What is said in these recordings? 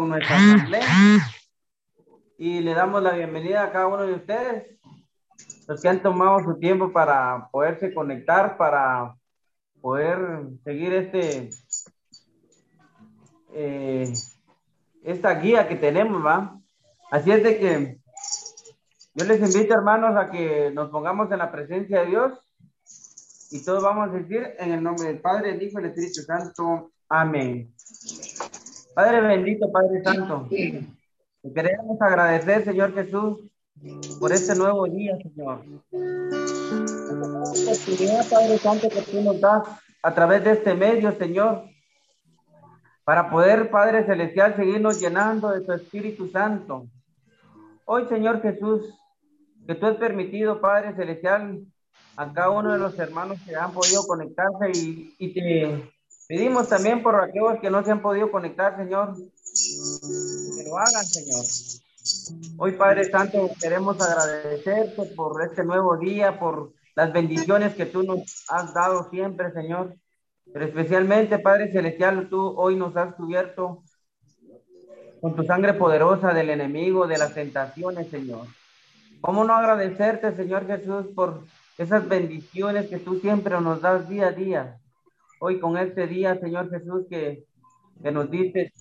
con nuestra asamblea y le damos la bienvenida a cada uno de ustedes, los que han tomado su tiempo para poderse conectar, para poder seguir este, eh, esta guía que tenemos, ¿va? Así es de que yo les invito, hermanos, a que nos pongamos en la presencia de Dios y todos vamos a decir en el nombre del Padre, del Hijo y del Espíritu Santo. Amén. Padre bendito, Padre Santo, queremos agradecer, Señor Jesús, por este nuevo día, Señor. Oportunidad, Padre Santo, que tú nos das a través de este medio, Señor, para poder, Padre Celestial, seguirnos llenando de tu Espíritu Santo. Hoy, Señor Jesús, que tú has permitido, Padre Celestial, a cada uno de los hermanos que han podido conectarse y, y te pedimos también por aquellos que no se han podido conectar, Señor, que lo hagan, Señor. Hoy, Padre Santo, queremos agradecerte por este nuevo día, por las bendiciones que tú nos has dado siempre, Señor. Pero especialmente, Padre Celestial, tú hoy nos has cubierto con tu sangre poderosa del enemigo, de las tentaciones, Señor. ¿Cómo no agradecerte, Señor Jesús, por esas bendiciones que tú siempre nos das día a día? Hoy con este día, Señor Jesús, que, que nos dices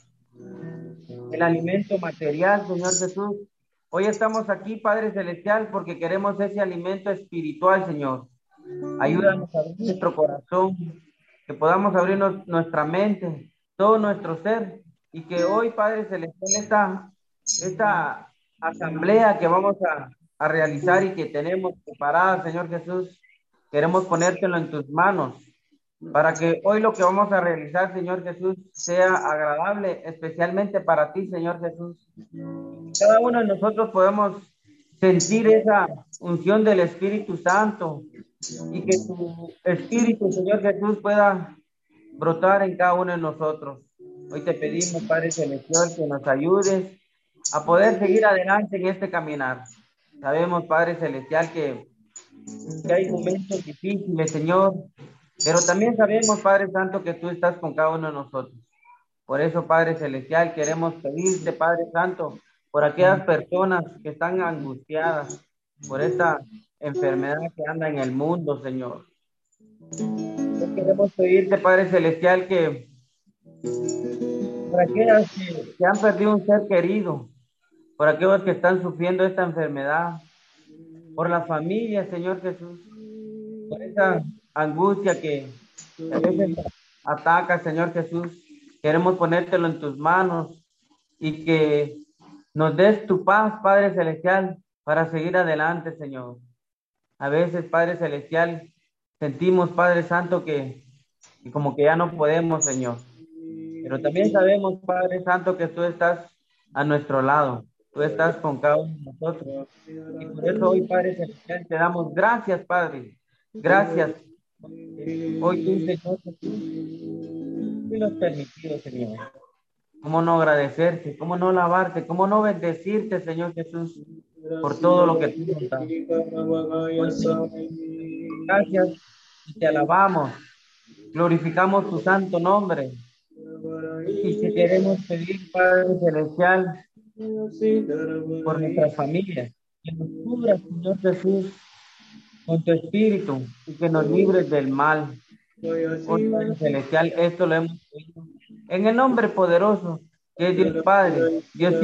el alimento material, Señor Jesús. Hoy estamos aquí, Padre Celestial, porque queremos ese alimento espiritual, Señor. Ayúdanos a abrir nuestro corazón, que podamos abrirnos nuestra mente, todo nuestro ser, y que hoy, Padre Celestial, esta, esta asamblea que vamos a, a realizar y que tenemos preparada, Señor Jesús, queremos ponértelo en tus manos para que hoy lo que vamos a realizar, Señor Jesús, sea agradable, especialmente para ti, Señor Jesús. Cada uno de nosotros podemos sentir esa unción del Espíritu Santo y que tu Espíritu, Señor Jesús, pueda brotar en cada uno de nosotros. Hoy te pedimos, Padre Celestial, que nos ayudes a poder seguir adelante en este caminar. Sabemos, Padre Celestial, que, que hay momentos difíciles, Señor, pero también sabemos, Padre Santo, que tú estás con cada uno de nosotros. Por eso, Padre Celestial, queremos pedirte, Padre Santo, por aquellas personas que están angustiadas por esta enfermedad que anda en el mundo, Señor. Queremos pedirte, Padre Celestial, que por aquellas que, que han perdido un ser querido, por aquellos que están sufriendo esta enfermedad, por la familia, Señor Jesús, por esa angustia que a veces ataca, Señor Jesús. Queremos ponértelo en tus manos y que nos des tu paz, Padre Celestial, para seguir adelante, Señor. A veces, Padre Celestial, sentimos, Padre Santo, que, como que ya no podemos, Señor. Pero también sabemos, Padre Santo, que tú estás a nuestro lado. Tú estás con cada uno de nosotros. Y por eso hoy, Padre Celestial, te damos gracias, Padre. Gracias Hoy tú, Señor, tú nos permitido, Señor. ¿Cómo no agradecerte? ¿Cómo no lavarte? ¿Cómo no bendecirte, Señor Jesús, por todo lo que tú nos das? Gracias y te alabamos. Glorificamos tu santo nombre. Y te queremos pedir, Padre Celestial, por nuestra familia, que nos cubra, Señor Jesús, con tu espíritu y que nos libres del mal. Celestial, esto lo hemos en el nombre poderoso que es Dios Padre, Dios.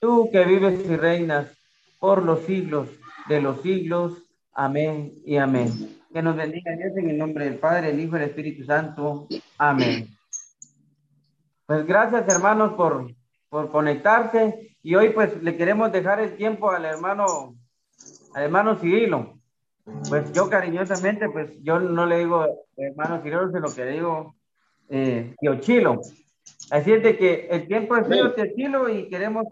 Tú que vives y reinas por los siglos de los siglos. Amén y amén. Que nos bendiga Dios en el nombre del Padre, el Hijo y el Espíritu Santo. Amén. Pues gracias hermanos por, por conectarse y hoy pues le queremos dejar el tiempo al hermano hermano Cirilo. Pues yo cariñosamente, pues yo no le digo hermano Cirilo, sino que le digo eh, tío Chilo. Así es de que el tiempo es mío, tío Chilo, y queremos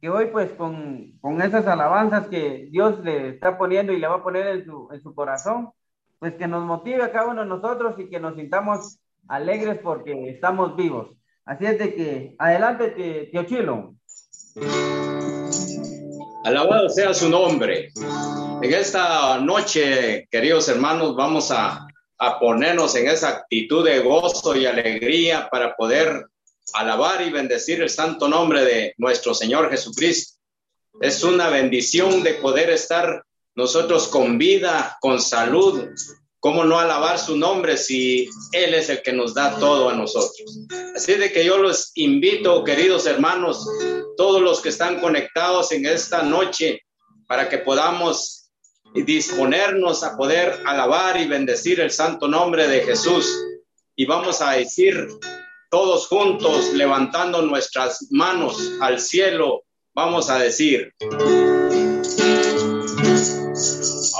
que, hoy, pues con, con, esas alabanzas que Dios le está poniendo y le va a poner en su, en su corazón, pues que nos motive a cada uno de nosotros y que nos sintamos alegres porque estamos vivos. Así es de que, adelante, tío Chilo. Alabado sea su nombre. En esta noche, queridos hermanos, vamos a a ponernos en esa actitud de gozo y alegría para poder alabar y bendecir el santo nombre de nuestro Señor Jesucristo. Es una bendición de poder estar nosotros con vida, con salud. ¿Cómo no alabar su nombre si Él es el que nos da todo a nosotros? Así de que yo los invito, queridos hermanos, todos los que están conectados en esta noche, para que podamos disponernos a poder alabar y bendecir el santo nombre de Jesús. Y vamos a decir todos juntos, levantando nuestras manos al cielo, vamos a decir,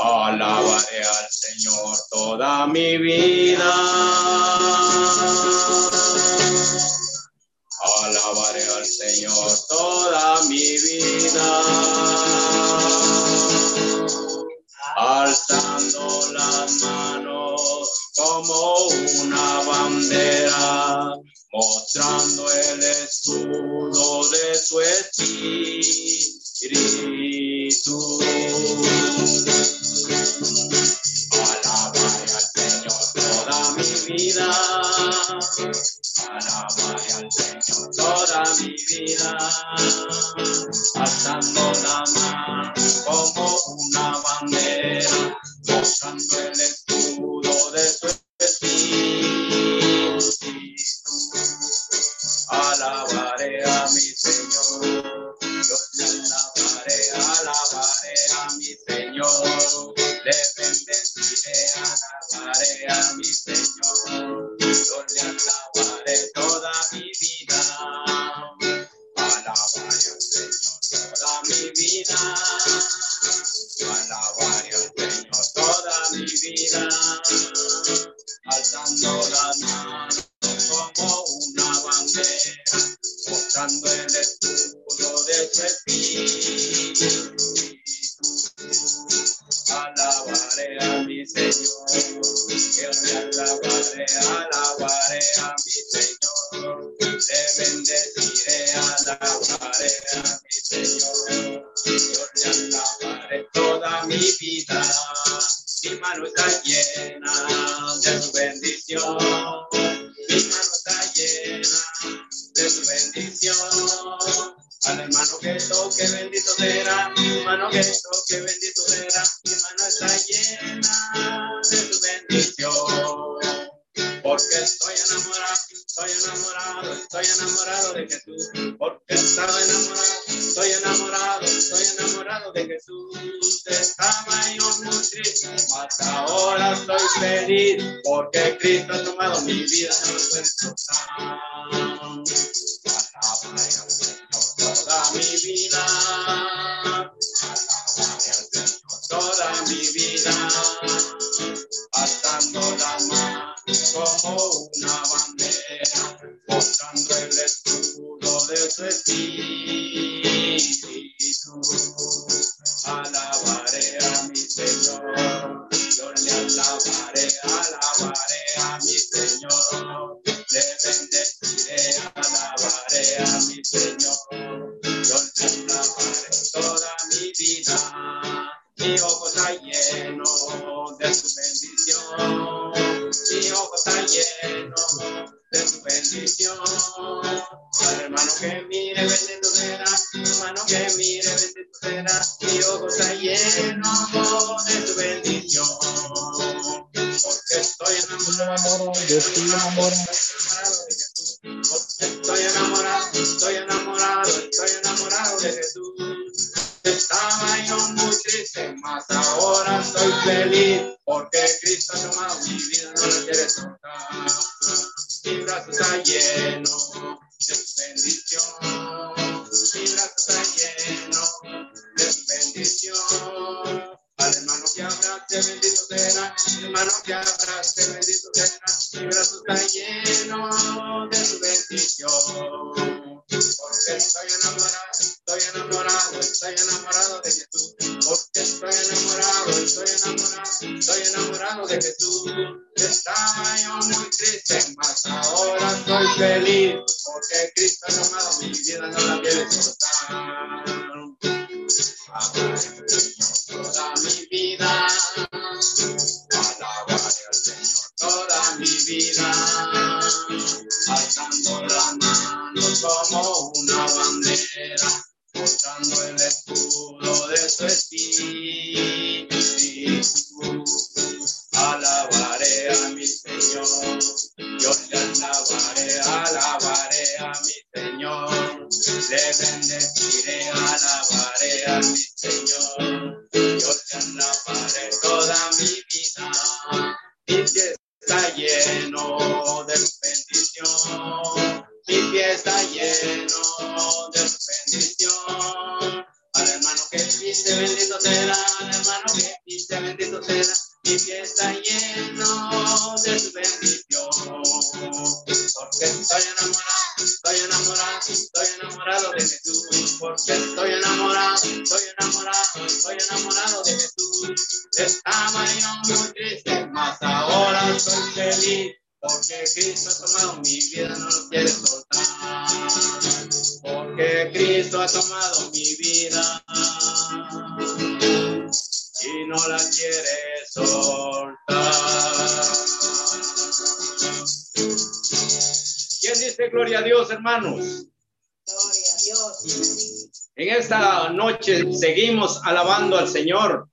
alabaré al Señor toda mi vida. Alabaré al Señor toda mi vida alzando las manos como una bandera, mostrando el escudo de su espíritu. Alabaré al Señor toda mi vida. Alabaré al Señor toda mi vida. Alzando la mano como una bandera, mostrando el escudo de su espíritu. Alabaré a mi Señor, mi Señor, le bendeciré, alabaré a mi Señor, yo le alabaré toda mi vida. Alabaré al Señor toda mi vida. De Jesús. Estaba yo muy triste, mas ahora estoy feliz. Porque Cristo ha tomado mi vida. Alabaré al Señor toda mi vida. Toda mi vida. Alzando las manos como una bandera, mostrando el escudo de su espíritu. Alabaré a mi Señor, yo le alabaré, alabaré a mi Señor, le bendeciré, alabaré a mi Señor, yo le alabaré toda mi vida. Mi ojo está lleno de su bendición. Mi ojo está lleno de su bendición. Al hermano que mire, bendito será. Hermano que mire, bendito será. Mi ojo está lleno de su bendición. Porque estoy enamorado, enamorado, estoy enamorado de Jesús. Porque estoy enamorado, estoy enamorado, estoy enamorado de Jesús. Mas ahora estoy feliz, porque Cristo ha tomado mi vida, no la quiere soltar. Mi brazo está lleno de bendición, mi brazo está lleno de bendición. Al hermano que abrace, bendito será, hermano que abrace, bendito Porque Cristo ha tomado mi vida, no lo quiere soltar. Porque Cristo ha tomado mi vida y no la quiere soltar. ¿Quién dice gloria a Dios, hermanos? Gloria a Dios. En esta noche seguimos alabando al Señor.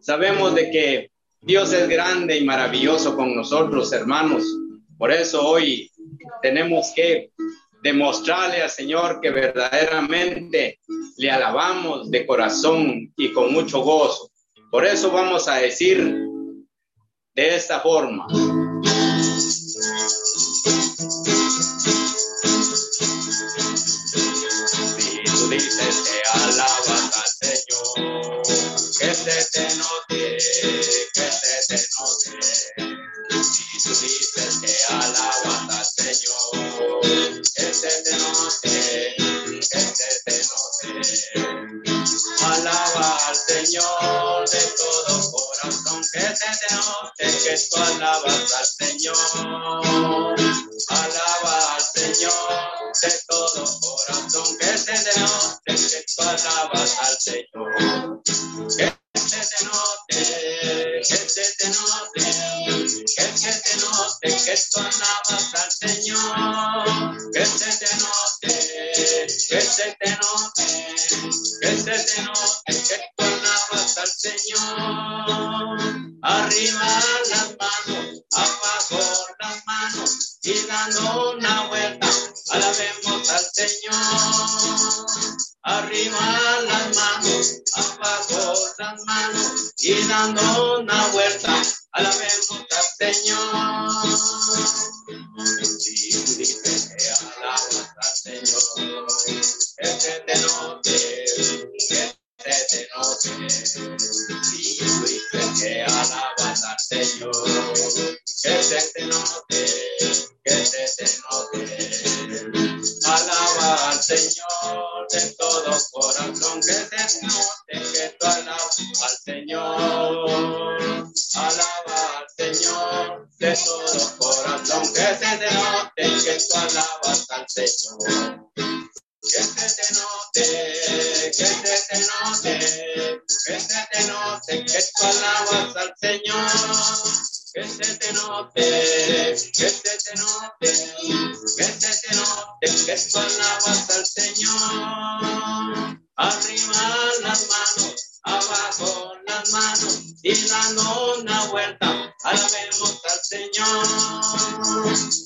Sabemos de que Dios es grande y maravilloso con nosotros, hermanos. Por eso hoy tenemos que demostrarle al Señor que verdaderamente le alabamos de corazón y con mucho gozo. Por eso vamos a decir de esta forma. Si tú dices que alabas al Señor, que se te note, Señor de todo corazón, que te note que tú alabas al Señor. Alaba al Señor de todo corazón, que se te note que tú alabas al Señor. Que se te note, que se te note, que se te note que tú alabas al Señor. Que se te note, que se te note, que te note que Señor. Arriba las manos, abajo las manos y dando una vuelta, alabemos al Señor. Arriba las manos, abajo las manos y dando una vuelta, alabemos al Señor. Que alabas al Señor, se te note, que se te note. Si tú dices que alabas al Señor, que se te note, que se te note. Alaba al Señor de todo corazón, que se te note, que tú alabas al Señor. Alaba al Señor de todo corazón, que se te note, que tú alabas al Señor. Te note, que se te note, que se te note, que tú alabas al Señor. Que se te note, que se te note, que se te note, que tú alabas al Señor. Arriba las manos, abajo las manos y dando una vuelta, alabemos al Señor.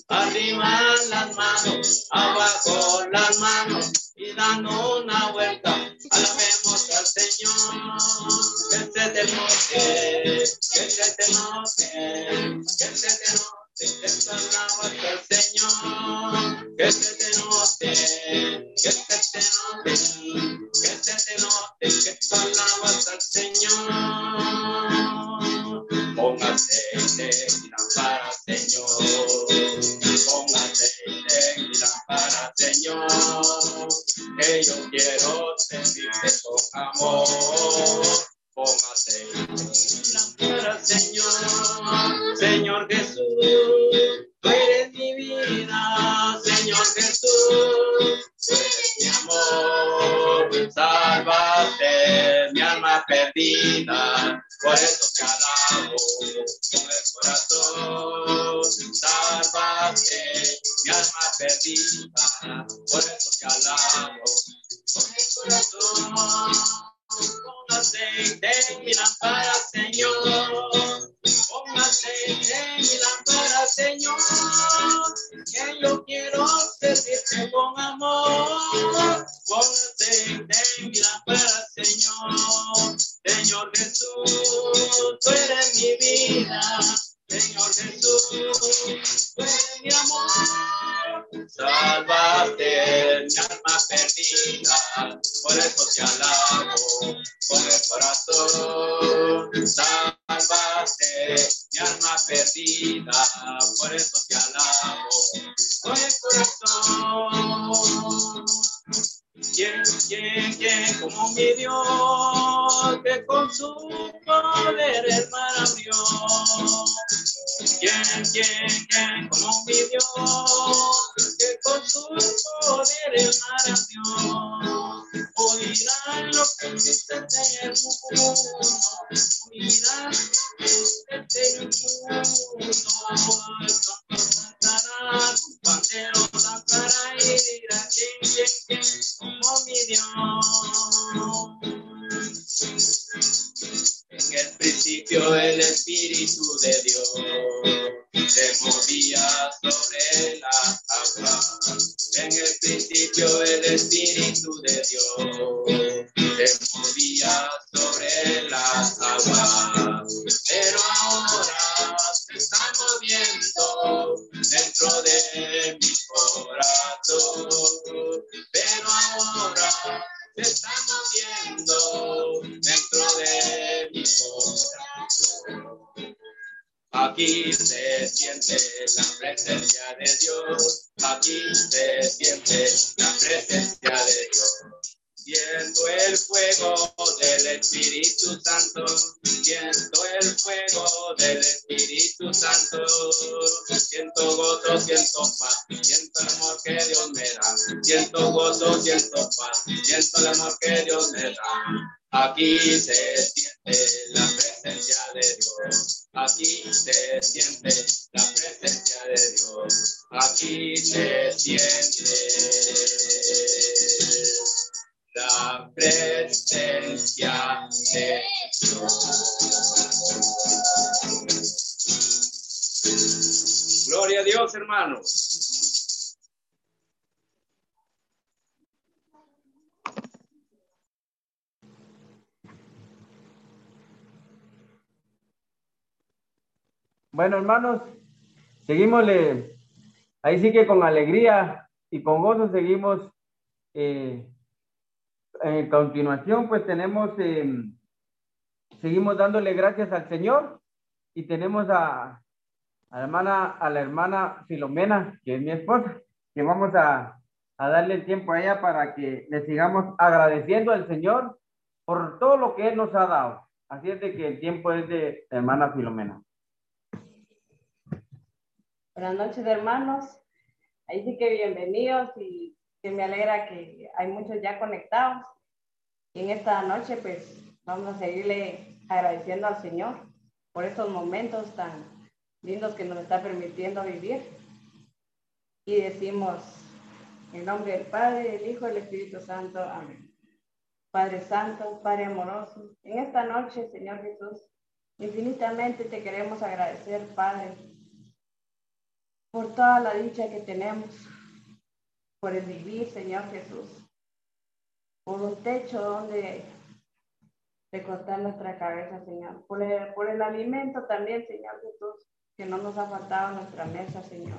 Arriba las manos, abajo las manos y dando una vuelta, alabemos al Señor. Que se te note, que se te note, que se te note. Que tú alabas al Señor, que se te note, que se te note, que se te note, que tú alabas al Señor. Aceite y lámpara, Señor. Pon aceite y lámpara, Señor. Que yo quiero servirte con amor. Y lámpara, Señor. Señor Jesús, tú eres mi vida, Señor Jesús. Mi amor, salvaste mi alma perdida. Por eso el corazón. salvaste mi alma perdida, por eso te alabo con el corazón. Con aceite en mi lámpara, Señor. Con aceite en mi lámpara, Señor. Que yo quiero servirte con amor. Con aceite en mi lámpara, Señor. Señor Jesús, tú eres mi vida. Señor Jesús, eres mi amor. Salvaste mi alma perdida, por eso te alabo con el corazón. Salvaste mi alma perdida, por eso te alabo con el corazón. ¿Quién, quién, quién como mi Dios que con su poder el mar abrió? ¿Quién, quién, quién como mi Dios que con su poder mar abrió? Oirán lo que dice en el mundo, oirán lo que dice en el mundo. Cantará, tu pandero cantará y dirá quién, quién, quién como mi Dios. En el principio el Espíritu de Dios se movía sobre las aguas. En el principio el Espíritu de Dios se movía sobre las aguas. Pero ahora se está moviendo dentro de mi corazón. Pero ahora se está moviendo dentro de mi corazón. Aquí se siente la presencia de Dios. Aquí se siente la presencia de Dios. Siento el fuego del Espíritu Santo, siento el fuego del Espíritu Santo, siento gozo, siento paz, siento el amor que Dios me da, siento gozo, siento paz, siento el amor que Dios me da. Aquí se siente la presencia de Dios, aquí se siente la presencia de Dios, aquí se siente la presencia de Dios. Gloria a Dios, hermanos. Bueno, hermanos, seguimos, ahí sí que con alegría y con gozo seguimos. eh, en continuación, pues tenemos, eh, seguimos dándole gracias al Señor y tenemos a, la hermana, a la hermana Filomena, que es mi esposa, que vamos a, a darle el tiempo a ella para que le sigamos agradeciendo al Señor por todo lo que Él nos ha dado. Así es de que el tiempo es de hermana Filomena. Buenas noches, hermanos. Ahí sí que bienvenidos y que me alegra que hay muchos ya conectados. Y en esta noche, pues, vamos a seguirle agradeciendo al Señor por estos momentos tan lindos que nos está permitiendo vivir. Y decimos, en nombre del Padre, del Hijo y del Espíritu Santo. Amén. Padre Santo, Padre amoroso, en esta noche, Señor Jesús, infinitamente te queremos agradecer, Padre, por toda la dicha que tenemos, por el vivir, Señor Jesús, por un techo donde recostar nuestra cabeza, Señor, por el, por el alimento también, Señor Jesús, que no nos ha faltado nuestra mesa, Señor,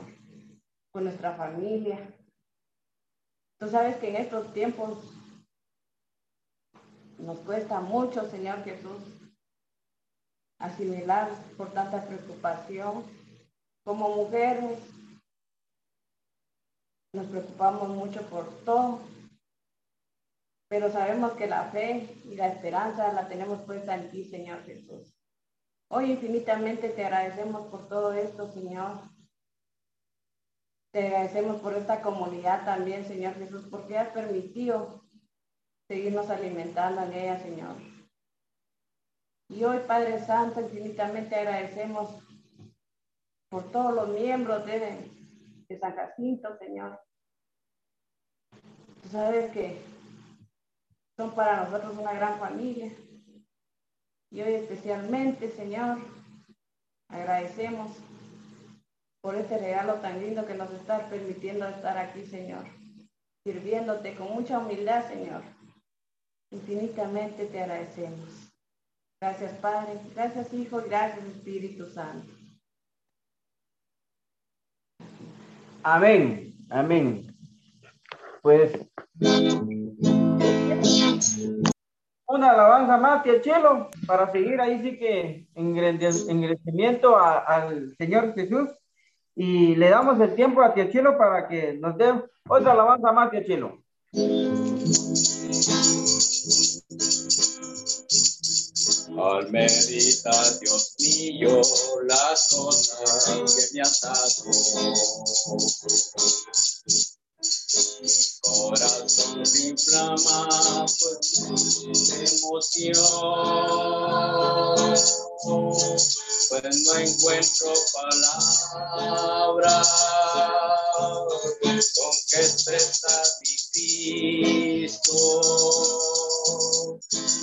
por nuestra familia. Tú sabes que en estos tiempos nos cuesta mucho, Señor Jesús, asimilar por tanta preocupación. Como mujeres nos preocupamos mucho por todo, pero sabemos que la fe y la esperanza la tenemos puesta en ti, Señor Jesús. Hoy infinitamente te agradecemos por todo esto, Señor. Te agradecemos por esta comunidad también, Señor Jesús, porque has permitido seguirnos alimentando en ella, Señor. Y hoy, Padre Santo, infinitamente agradecemos por todos los miembros de, de San Jacinto, Señor. Sabes que son para nosotros una gran familia. Y hoy especialmente, Señor, agradecemos por este regalo tan lindo que nos estás permitiendo estar aquí, Señor, sirviéndote con mucha humildad, Señor. Infinitamente te agradecemos. Gracias, Padre. Gracias, Hijo. Gracias, Espíritu Santo. Amén. Amén. Pues una alabanza más, tía Chelo, para seguir ahí sí que en agradecimiento al Señor Jesús. Y le damos el tiempo a tía Chelo para que nos dé otra alabanza más, tía Chelo. Al meditar, Dios mío, las cosas que me has dado. Corazón se inflama de emoción, pues no encuentro palabras. Con que expresar mi y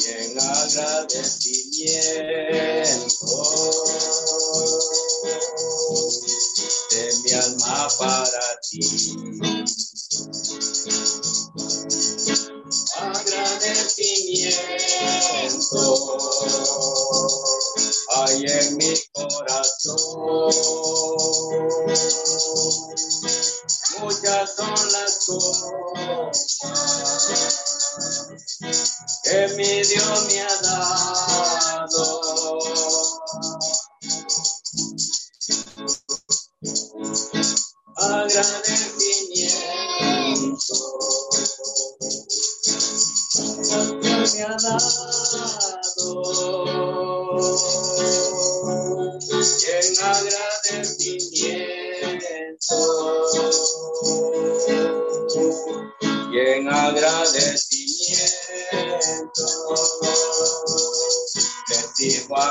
en agradecimiento de mi alma para ti. Agradecimiento hay en mi corazón.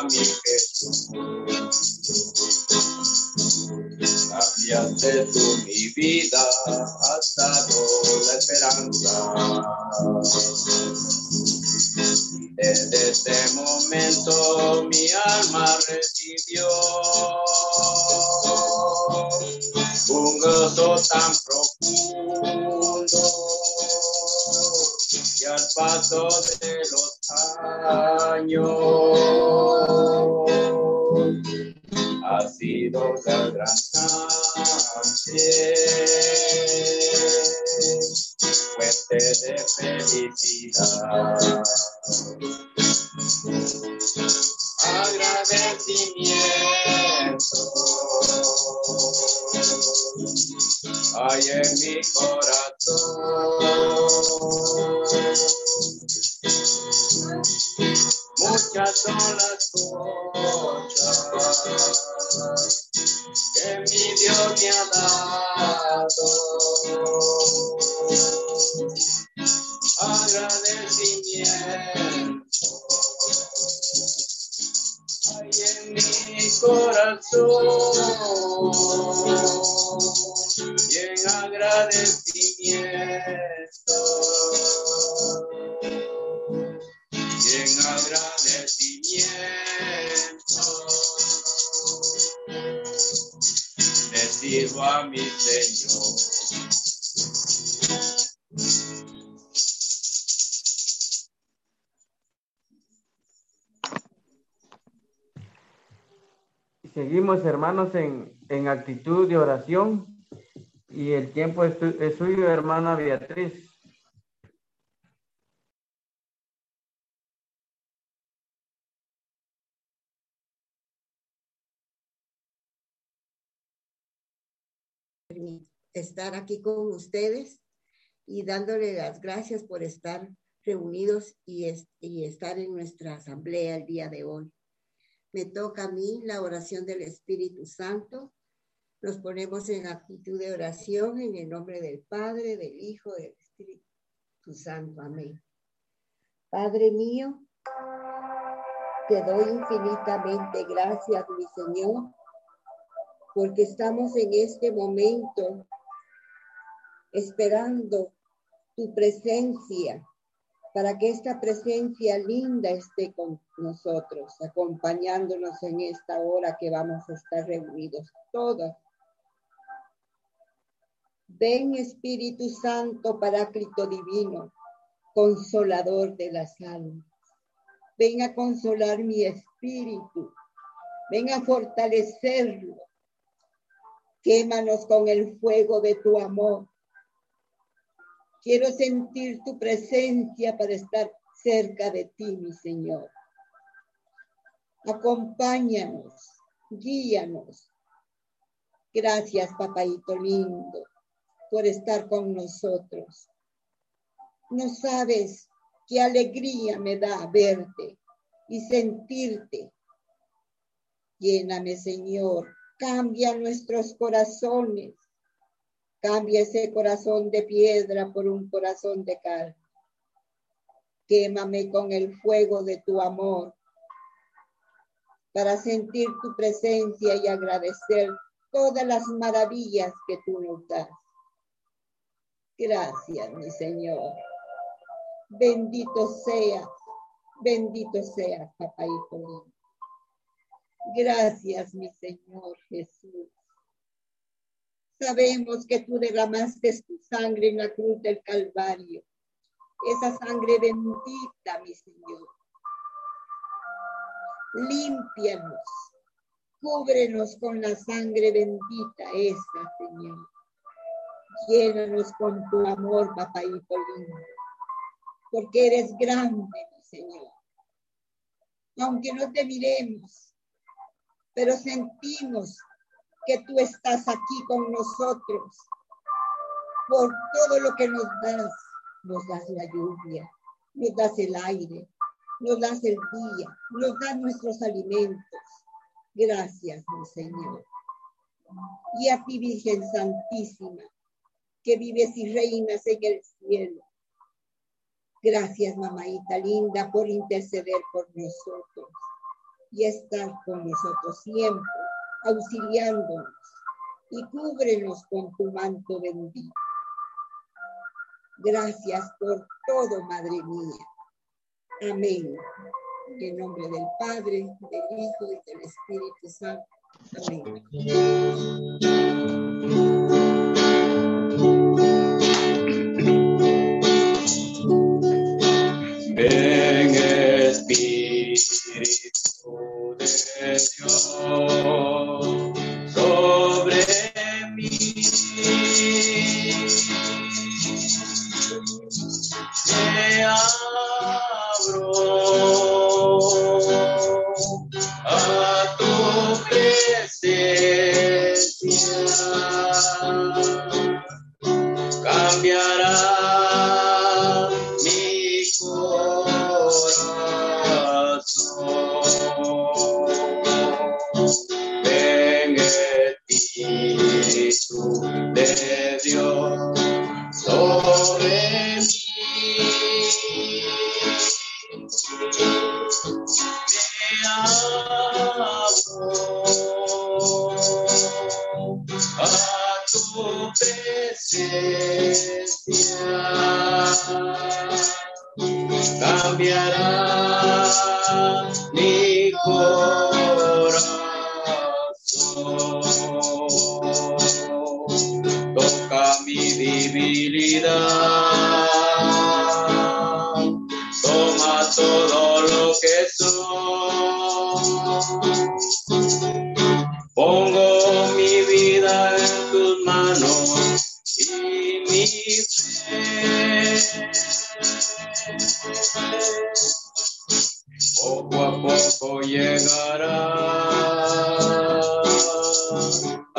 Mi Jesús cambiaste tú mi vida hasta la esperanza. Desde este momento son las cosas que mi Dios me ha dado. Agradecimiento hay en mi corazón y en agradecimiento agradecimiento sirvo a mi Señor. Seguimos, hermanos, en, en actitud de oración y el tiempo es, tu- es suyo, hermana Beatriz. Estar aquí con ustedes y dándole las gracias por estar reunidos y, es- y estar en nuestra asamblea el día de hoy. Me toca a mí la oración del Espíritu Santo. Nos ponemos en actitud de oración en el nombre del Padre, del Hijo, del Espíritu Santo. Amén. Padre mío, te doy infinitamente gracias, mi Señor, porque estamos en este momento esperando tu presencia para que esta presencia linda esté con nosotros, acompañándonos en esta hora que vamos a estar reunidos todos. Ven Espíritu Santo, Paráclito Divino, consolador de las almas. Ven a consolar mi espíritu. Ven a fortalecerlo. Quémanos con el fuego de tu amor. Quiero sentir tu presencia para estar cerca de ti, mi Señor. Acompáñanos, guíanos. Gracias, papaito lindo, por estar con nosotros. No sabes qué alegría me da verte y sentirte. Lléname, Señor. Cambia nuestros corazones Cambia ese corazón de piedra por un corazón de carne. Quémame con el fuego de tu amor para sentir tu presencia y agradecer todas las maravillas que tú nos das. Gracias, mi Señor. Bendito seas, bendito seas, papá y Gracias, mi Señor Jesús. Sabemos que tú derramaste tu sangre en la cruz del Calvario. Esa sangre bendita, mi Señor. Límpianos. Cúbrenos con la sangre bendita esa, Señor. Llénanos con tu amor, papaito lindo. Porque eres grande, mi Señor. Aunque no te miremos, pero sentimos que tú estás aquí con nosotros. Por todo lo que nos das, nos das la lluvia, nos das el aire, nos das el día, nos das nuestros alimentos. Gracias, mi Señor. Y a ti, Virgen Santísima, que vives y reinas en el cielo. Gracias, mamaita linda, por interceder por nosotros y estar con nosotros siempre auxiliándonos y cúbrenos con tu manto bendito. Gracias por todo, Madre mía. Amén. En nombre del Padre, del Hijo y del Espíritu Santo. Amén. Ven Espíritu de Dios. me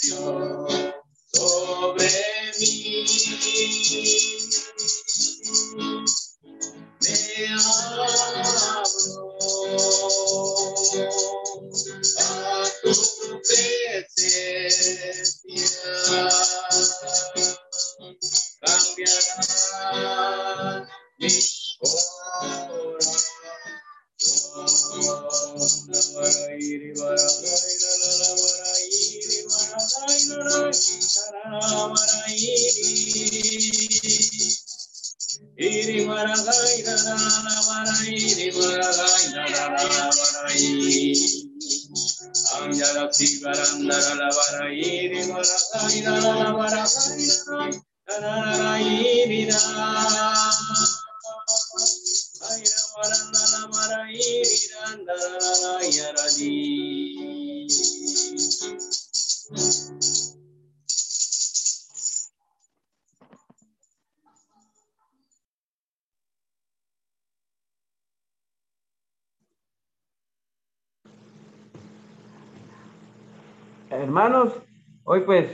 Dios sobre mí. Hermanos, hoy pues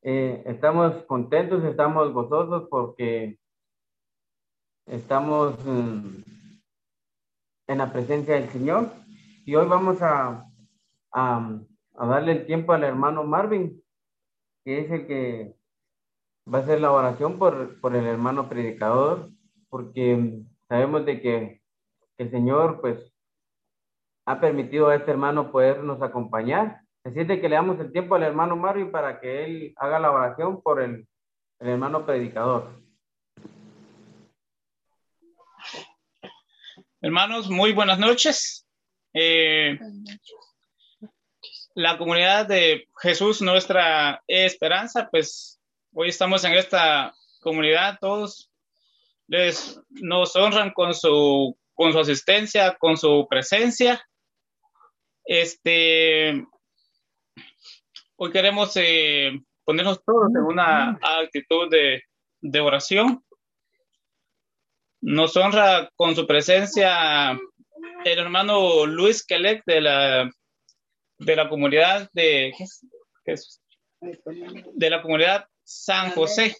eh, estamos contentos, estamos gozosos porque estamos mm, en la presencia del Señor y hoy vamos a, darle el tiempo al hermano Marvin, que es el que va a hacer la oración por, el hermano predicador, porque sabemos de que el Señor pues ha permitido a este hermano podernos acompañar. Es de que le damos el tiempo al hermano Marvin para que él haga la oración por el, el hermano predicador. Hermanos, muy buenas noches. Eh, la comunidad de Jesús, nuestra esperanza, pues hoy estamos en esta comunidad, todos les, nos honran con su, con su asistencia, con su presencia. Este, hoy queremos eh, ponernos todos en una actitud de, de oración. Nos honra con su presencia el hermano Luis Kelec de la, de la comunidad de, de la comunidad San José.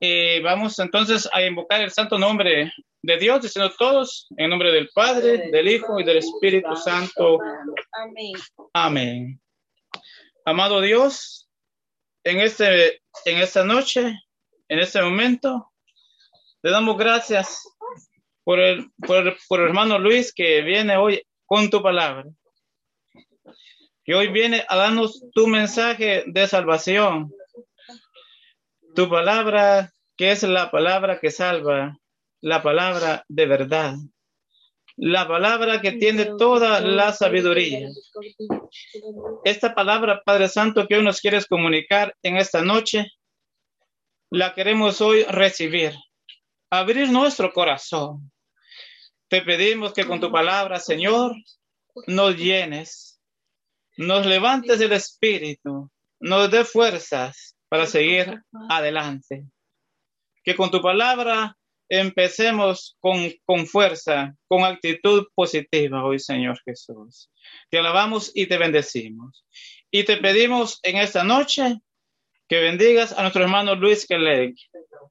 Eh, vamos entonces a invocar el santo nombre de Dios, diciendo todos, en nombre del Padre, del Hijo y del Espíritu Santo. Amén. Amén. Amado Dios, en, este, en esta noche, en este momento, le damos gracias por el, por, el- por el hermano Luis que viene hoy con tu palabra. Que hoy viene a darnos tu mensaje de salvación. Tu palabra, que es la palabra que salva, la palabra de verdad. La palabra que tiene toda la sabiduría. Esta palabra, Padre Santo, que hoy nos quieres comunicar en esta noche, la queremos hoy recibir. Abrir nuestro corazón. Te pedimos que con tu palabra, Señor, nos llenes, nos levantes el espíritu, nos dé fuerzas para seguir adelante. Que con tu palabra empecemos con, con fuerza, con actitud positiva hoy, Señor Jesús. Te alabamos y te bendecimos. Y te pedimos en esta noche que bendigas a nuestro hermano Luis Kelec,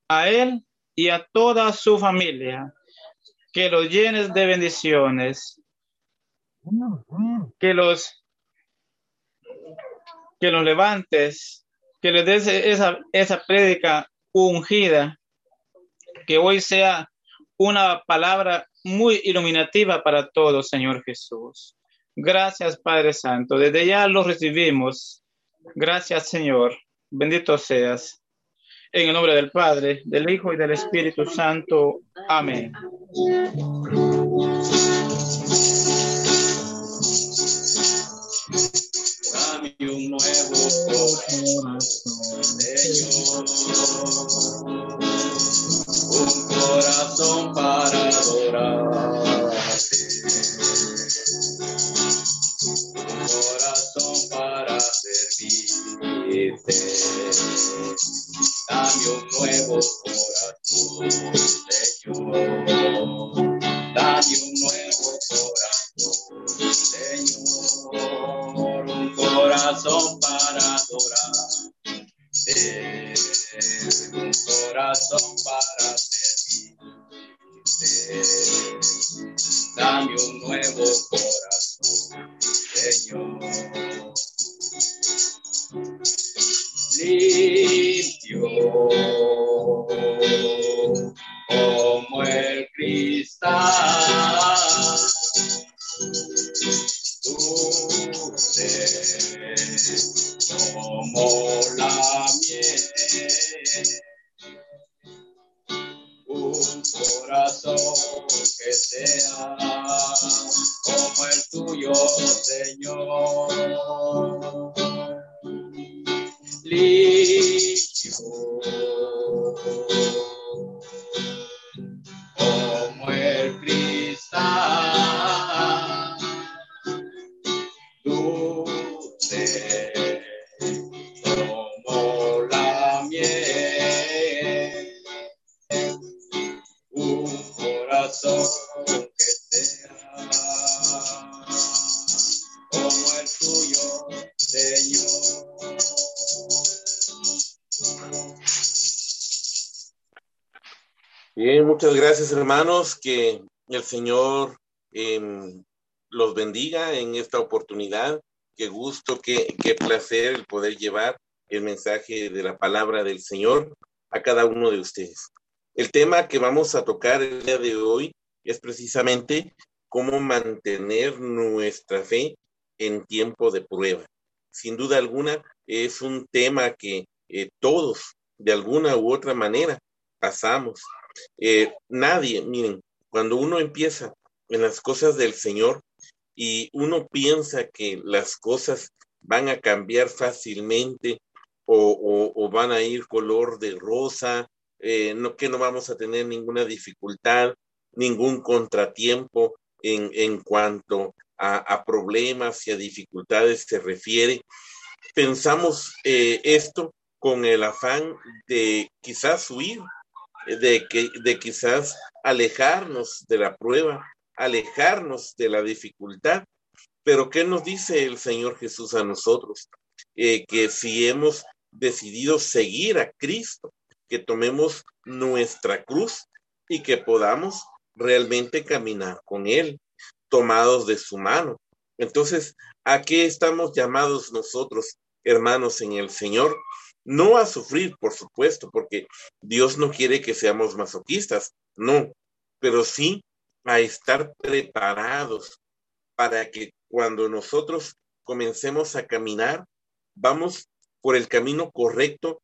a él y a toda su familia, que los llenes de bendiciones, que los que los levantes, que les des esa, esa ungida, que hoy sea una palabra muy iluminativa para todos, Señor Jesús. Gracias, Padre Santo. Desde ya lo recibimos. Gracias, Señor. Bendito seas. En el nombre del Padre, del Hijo y del Espíritu Santo. Amén. Dame un nuevo corazón, Señor. see hermanos, que el Señor em, los bendiga en esta oportunidad. Qué gusto, qué, qué placer el poder llevar el mensaje de la palabra del Señor a cada uno de ustedes. El tema que vamos a tocar el día de hoy es precisamente cómo mantener nuestra fe en tiempo de prueba. Sin duda alguna, es un tema que eh, todos, de alguna u otra manera, pasamos. Eh, nadie, miren, cuando uno empieza en las cosas del Señor y uno piensa que las cosas van a cambiar fácilmente o, van a ir color de rosa, eh, no, que no vamos a tener ninguna dificultad, ningún contratiempo en, en cuanto a, a problemas y a dificultades se refiere. Pensamos eh, esto con el afán de quizás huir, de, que, de quizás alejarnos de la prueba, alejarnos de la dificultad. Pero ¿qué nos dice el Señor Jesús a nosotros? Eh, que si hemos decidido seguir a Cristo, que tomemos nuestra cruz y que podamos realmente caminar con Él, tomados de su mano. Entonces, ¿a qué estamos llamados nosotros, hermanos, en el Señor? No a sufrir, por supuesto, porque Dios no quiere que seamos masoquistas, no, pero sí a estar preparados para que cuando nosotros comencemos a caminar, vamos por el camino correcto,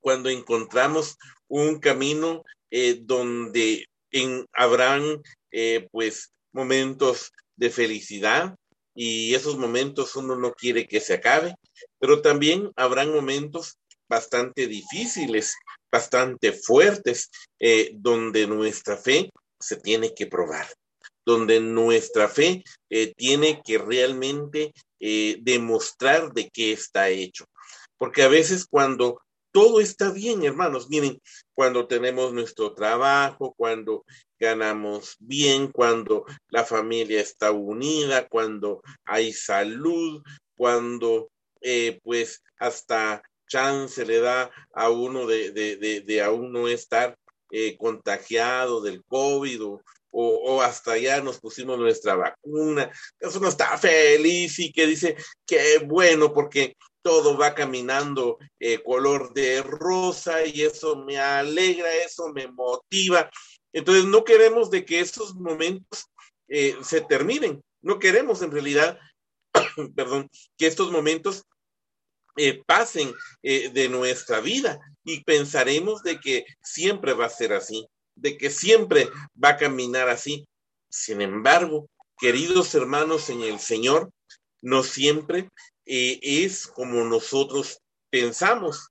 cuando encontramos un camino eh, donde en, habrán eh, pues momentos de felicidad y esos momentos uno no quiere que se acabe, pero también habrán momentos bastante difíciles, bastante fuertes, eh, donde nuestra fe se tiene que probar, donde nuestra fe eh, tiene que realmente eh, demostrar de qué está hecho. Porque a veces cuando todo está bien, hermanos, miren, cuando tenemos nuestro trabajo, cuando ganamos bien, cuando la familia está unida, cuando hay salud, cuando eh, pues hasta chance le da a uno de, de, de, aún no estar eh, contagiado del COVID o, o, hasta ya nos pusimos nuestra vacuna. Eso no está feliz y que dice, qué bueno, porque todo va caminando eh, color de rosa y eso me alegra, eso me motiva. Entonces no queremos de que esos momentos eh, se terminen, no queremos en realidad, perdón, que estos momentos eh, pasen de nuestra vida y pensaremos de que siempre va a ser así, de que siempre va a caminar así. Sin embargo, queridos hermanos en el Señor, no siempre eh, es como nosotros pensamos.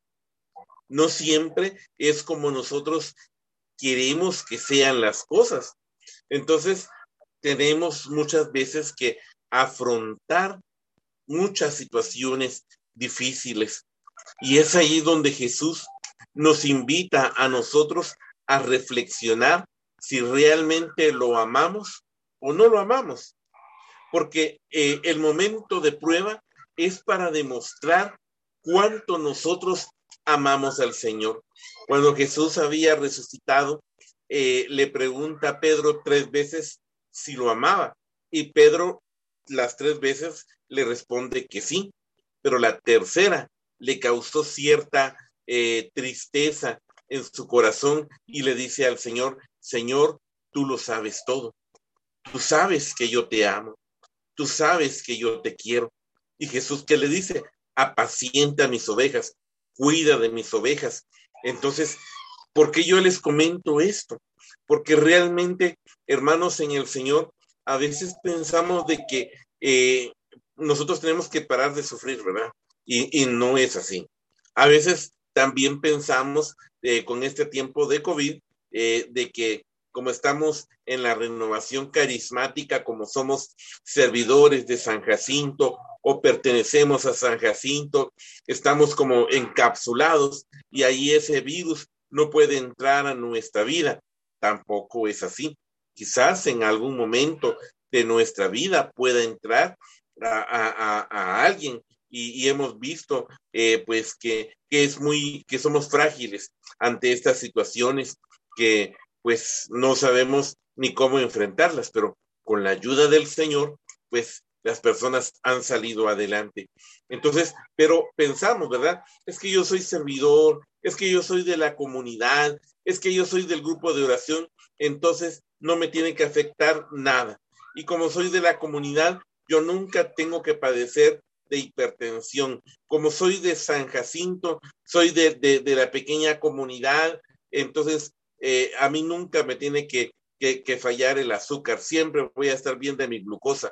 No siempre es como nosotros queremos que sean las cosas. Entonces, tenemos muchas veces que afrontar muchas situaciones difíciles. Y es ahí donde Jesús nos invita a nosotros a reflexionar si realmente lo amamos o no lo amamos. Porque eh, el momento de prueba es para demostrar cuánto nosotros amamos al Señor. Cuando Jesús había resucitado, eh, le pregunta a Pedro tres veces si lo amaba y Pedro las tres veces le responde que sí, pero la tercera le causó cierta eh, tristeza en su corazón y le dice al Señor, Señor, tú lo sabes todo, tú sabes que yo te amo, tú sabes que yo te quiero, y Jesús, ¿qué le dice? Apacienta mis ovejas, cuida de mis ovejas. Entonces, ¿por qué yo les comento esto? Porque realmente, hermanos en el Señor, a veces pensamos de que eh, nosotros tenemos que parar de sufrir, ¿verdad? Y, no es así. A veces también pensamos eh, con este tiempo de COVID eh, de que como estamos en la renovación carismática, como somos servidores de San Jacinto o pertenecemos a San Jacinto, estamos como encapsulados y ahí ese virus no puede entrar a nuestra vida. Tampoco es así. Quizás en algún momento de nuestra vida pueda entrar a, alguien y, hemos visto eh, pues que, que es muy, que somos frágiles ante estas situaciones que pues no sabemos ni cómo enfrentarlas, pero con la ayuda del Señor, pues las personas han salido adelante. Entonces, pero pensamos, ¿verdad? Es que yo soy servidor, es que yo soy de la comunidad, es que yo soy del grupo de oración, entonces no me tiene que afectar nada. Y como soy de la comunidad, yo nunca tengo que padecer de hipertensión. Como soy de San Jacinto, soy de, de la pequeña comunidad, entonces eh, a mí nunca me tiene que, que, fallar el azúcar, siempre voy a estar bien de mi glucosa.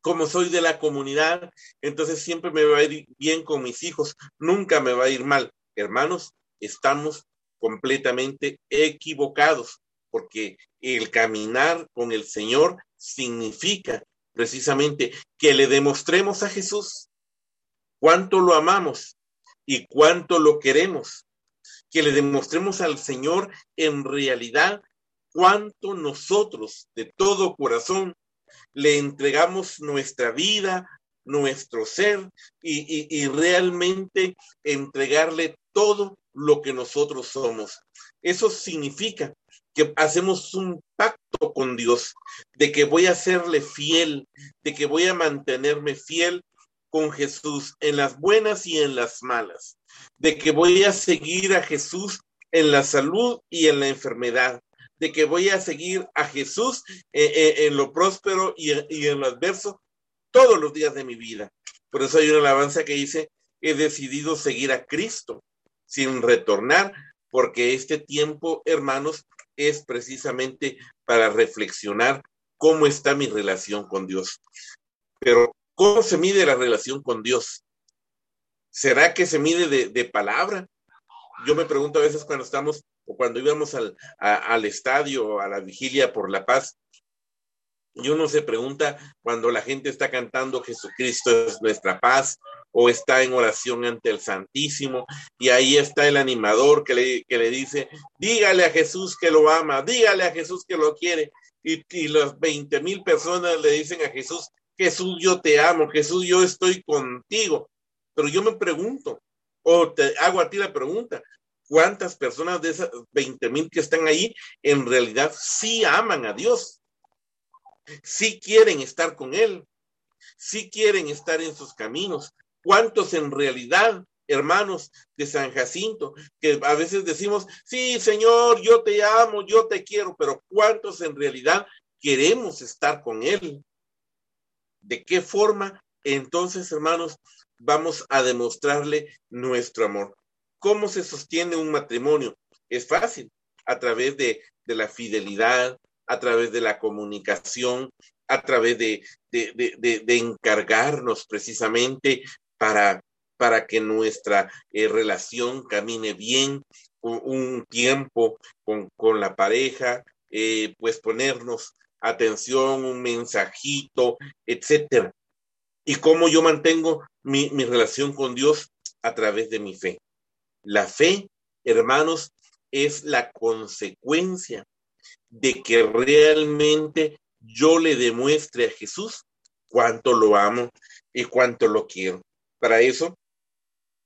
Como soy de la comunidad, entonces siempre me va a ir bien con mis hijos, nunca me va a ir mal. Hermanos, estamos completamente equivocados, porque el caminar con el Señor significa precisamente que le demostremos a Jesús cuánto lo amamos y cuánto lo queremos que le demostremos al Señor en realidad cuánto nosotros de todo corazón le entregamos nuestra vida, nuestro ser y, realmente entregarle todo lo que nosotros somos. Eso significa que hacemos un pacto con Dios, de que voy a serle fiel, de que voy a mantenerme fiel con Jesús en las buenas y en las malas, de que voy a seguir a Jesús en la salud y en la enfermedad, de que voy a seguir a Jesús eh, eh, en, lo próspero y, y en lo adverso todos los días de mi vida. Por eso hay una alabanza que dice, he decidido seguir a Cristo sin retornar, porque este tiempo, hermanos, es precisamente para reflexionar cómo está mi relación con Dios. Pero ¿Cómo se mide la relación con Dios? ¿Será que se mide de, palabra? Yo me pregunto a veces cuando estamos o cuando íbamos al, al estadio, a la vigilia por la paz, y uno se pregunta cuando la gente está cantando Jesucristo es nuestra paz o está en oración ante el Santísimo y ahí está el animador que le, que le dice, dígale a Jesús que lo ama, dígale a Jesús que lo quiere y, y las 20 mil personas le dicen a Jesús, Jesús yo te amo, Jesús yo estoy contigo. Pero yo me pregunto, o te hago a ti la pregunta, ¿cuántas personas de esas 20 mil que están ahí en realidad sí aman a Dios? si quieren estar con Él, si quieren estar en sus caminos. ¿Cuántos en realidad, hermanos de San Jacinto, que a veces decimos, sí, Señor, yo te amo, yo te quiero, pero ¿cuántos en realidad queremos estar con Él? ¿De qué forma? Entonces, hermanos, vamos a demostrarle nuestro amor. ¿Cómo se sostiene un matrimonio? Es fácil, a través de, de la fidelidad, a través de la comunicación, a través de, de, encargarnos precisamente para, para que nuestra eh, relación camine bien, un, tiempo con, la pareja, eh, pues ponernos atención, un mensajito, etcétera. Y cómo yo mantengo mi, mi relación con Dios a través de mi fe. La fe, hermanos, es la consecuencia de que realmente yo le demuestre a Jesús cuánto lo amo y cuánto lo quiero. Para eso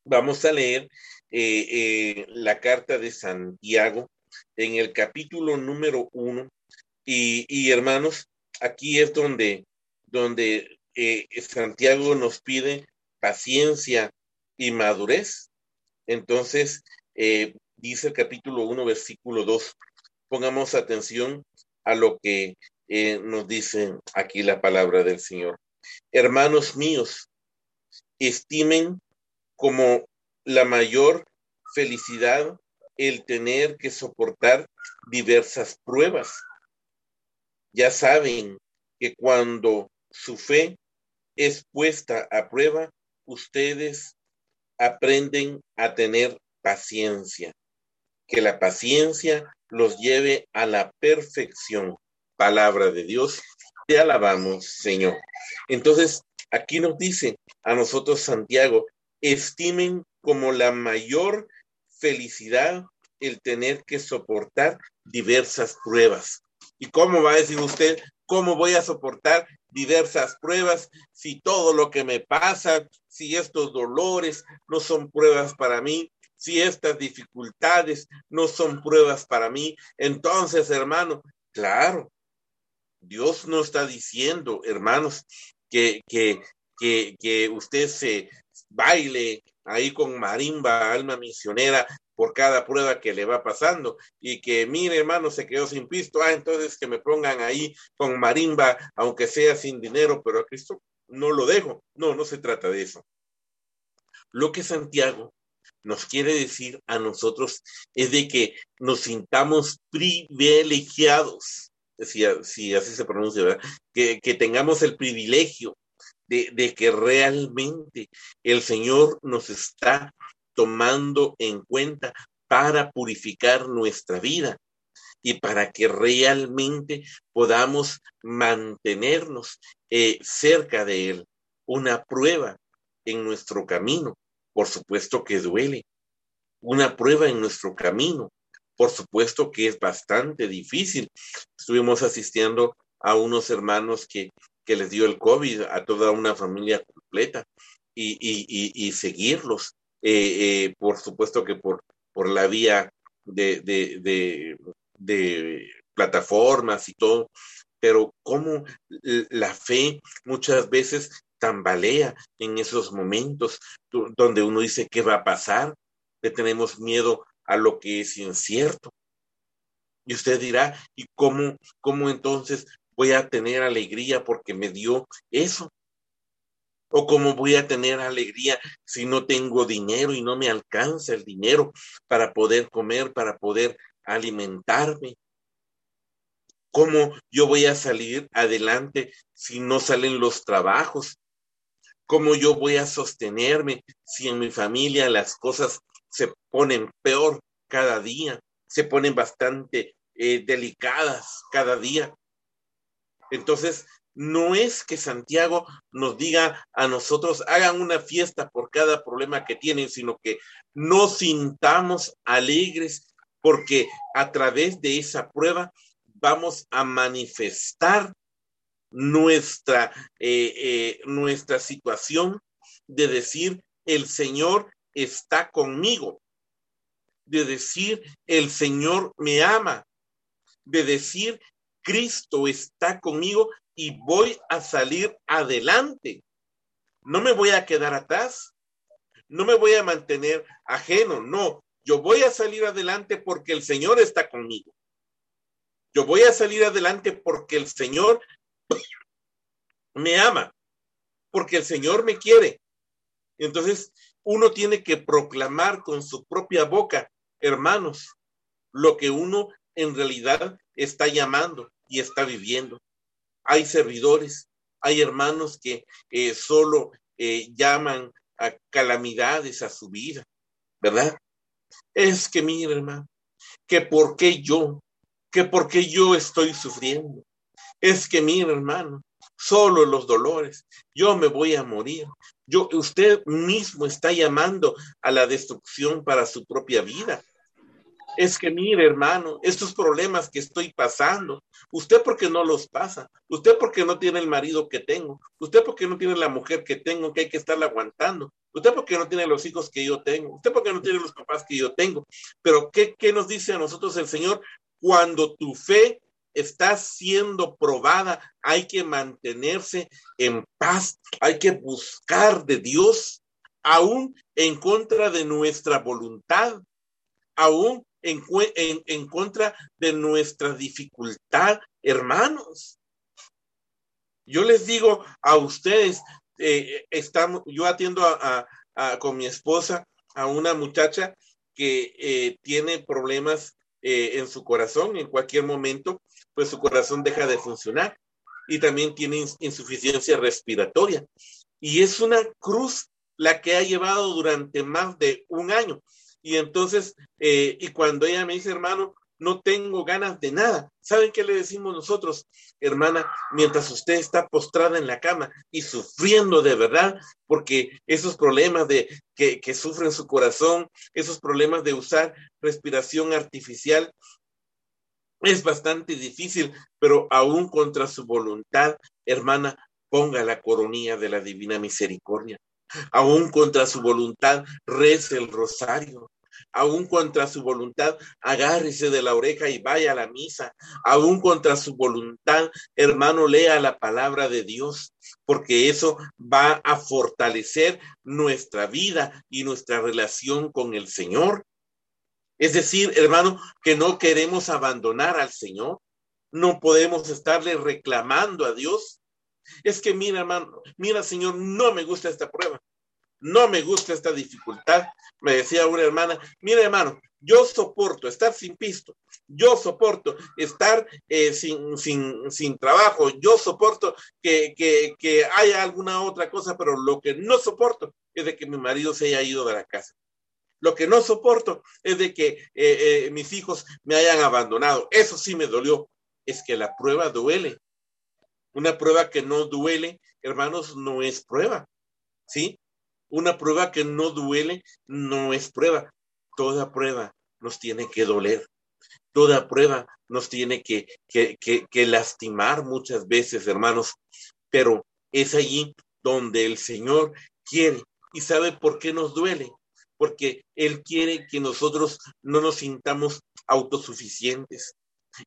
vamos a leer eh, eh, la carta de Santiago en el capítulo número uno. Y, hermanos, aquí es donde, donde eh, Santiago nos pide paciencia y madurez. Entonces, dice el capítulo uno, versículo dos, pongamos atención a lo que eh, nos dice aquí la palabra del Señor. Hermanos míos, estimen como la mayor felicidad el tener que soportar diversas pruebas. Ya saben que cuando su fe es puesta a prueba, ustedes aprenden a tener paciencia. Que la paciencia los lleve a la perfección. Palabra de Dios, te alabamos, Señor. Entonces, aquí nos dice a nosotros Santiago, estimen como la mayor felicidad el tener que soportar diversas pruebas. ¿Y cómo va a decir usted, cómo voy a soportar diversas pruebas si todo lo que me pasa, si estos dolores no son pruebas para mí, si estas dificultades no son pruebas para mí, entonces, hermano, claro, Dios no está diciendo, hermanos, que, que, que, que usted se baile ahí con marimba, alma misionera, por cada prueba que le va pasando y que mire hermano se quedó sin pisto, ah, entonces que me pongan ahí con marimba, aunque sea sin dinero, pero a Cristo no lo dejo. No, no se trata de eso. Lo que Santiago nos quiere decir a nosotros es de que nos sintamos privilegiados, si, así se pronuncia, ¿verdad? Que tengamos el privilegio de, que realmente el Señor nos está tomando en cuenta para purificar nuestra vida y para que realmente podamos mantenernos eh, cerca de Él. Una prueba en nuestro camino por supuesto que duele. Una prueba en nuestro camino, por supuesto que es bastante difícil. Estuvimos asistiendo a unos hermanos que, que les dio el COVID, a toda una familia completa, y, y, y, seguirlos, eh, eh, por supuesto que por, por la vía de, de, de, de plataformas y todo, pero como la fe muchas veces tambalea en esos momentos donde uno dice, ¿qué va a pasar? Le tenemos miedo a lo que es incierto. Y usted dirá, ¿y cómo, cómo entonces voy a tener alegría porque me dio eso? ¿O cómo voy a tener alegría si no tengo dinero y no me alcanza el dinero para poder comer, para poder alimentarme? ¿Cómo yo voy a salir adelante si no salen los trabajos? ¿Cómo yo voy a sostenerme si en mi familia las cosas se ponen peor cada día? se ponen bastante eh, delicadas cada día. Entonces, no es que Santiago nos diga a nosotros, hagan una fiesta por cada problema que tienen, sino que nos sintamos alegres porque a través de esa prueba vamos a manifestar nuestra, eh, eh, nuestra situación de decir, el Señor está conmigo, de decir, el Señor me ama, de decir, Cristo está conmigo y voy a salir adelante. No me voy a quedar atrás, no me voy a mantener ajeno, no, yo voy a salir adelante porque el Señor está conmigo. Yo voy a salir adelante porque el Señor me ama, porque el Señor me quiere. Entonces, uno tiene que proclamar con su propia boca, hermanos, lo que uno en realidad está llamando y está viviendo. Hay servidores, hay hermanos que eh, solo eh, llaman a calamidades a su vida, ¿verdad? Es que mira, hermano, que por qué yo, que por qué yo estoy sufriendo. Es que mira, hermano, solo los dolores. Yo me voy a morir. Yo, usted mismo está llamando a la destrucción para su propia vida. Es que mire, hermano, estos problemas que estoy pasando, usted porque no los pasa, usted porque no tiene el marido que tengo, usted porque no tiene la mujer que tengo, que hay que estarla aguantando, usted porque no tiene los hijos que yo tengo, usted porque no tiene los papás que yo tengo. Pero ¿qué, qué nos dice a nosotros el Señor? Cuando tu fe está siendo probada, hay que mantenerse en paz, hay que buscar de Dios, aún en contra de nuestra voluntad, aún en, contra de nuestra dificultad, hermanos. Yo les digo a ustedes, eh, estamos, yo atiendo a, con mi esposa a una muchacha que eh, tiene problemas eh, en su corazón en cualquier momento pues su corazón deja de funcionar y también tiene insuficiencia respiratoria. Y es una cruz la que ha llevado durante más de un año. Y entonces, eh, y cuando ella me dice, hermano, no tengo ganas de nada. ¿Saben qué le decimos nosotros, hermana? Mientras usted está postrada en la cama y sufriendo de verdad, porque esos problemas de que, que sufre su corazón, esos problemas de usar respiración artificial, es bastante difícil, pero aún contra su voluntad, hermana, ponga la coronilla de la divina misericordia. Aún contra su voluntad, rece el rosario. Aún contra su voluntad, agárrese de la oreja y vaya a la misa. Aún contra su voluntad, hermano, lea la palabra de Dios, porque eso va a fortalecer nuestra vida y nuestra relación con el Señor. Es decir, hermano, que no queremos abandonar al Señor. No podemos estarle reclamando a Dios. Es que mira, hermano, mira, Señor, no me gusta esta prueba. No me gusta esta dificultad. Me decía una hermana, mira, hermano, yo soporto estar sin pisto. Yo soporto estar eh, sin, sin, sin, trabajo. Yo soporto que, que, que haya alguna otra cosa, pero lo que no soporto es de que mi marido se haya ido de la casa. Lo que no soporto es de que eh, eh, mis hijos me hayan abandonado. Eso sí me dolió. Es que la prueba duele. Una prueba que no duele, hermanos, no es prueba. ¿Sí? Una prueba que no duele no es prueba. Toda prueba nos tiene que doler. Toda prueba nos tiene que, que, que lastimar muchas veces, hermanos. Pero es allí donde el Señor quiere y sabe por qué nos duele porque Él quiere que nosotros no nos sintamos autosuficientes.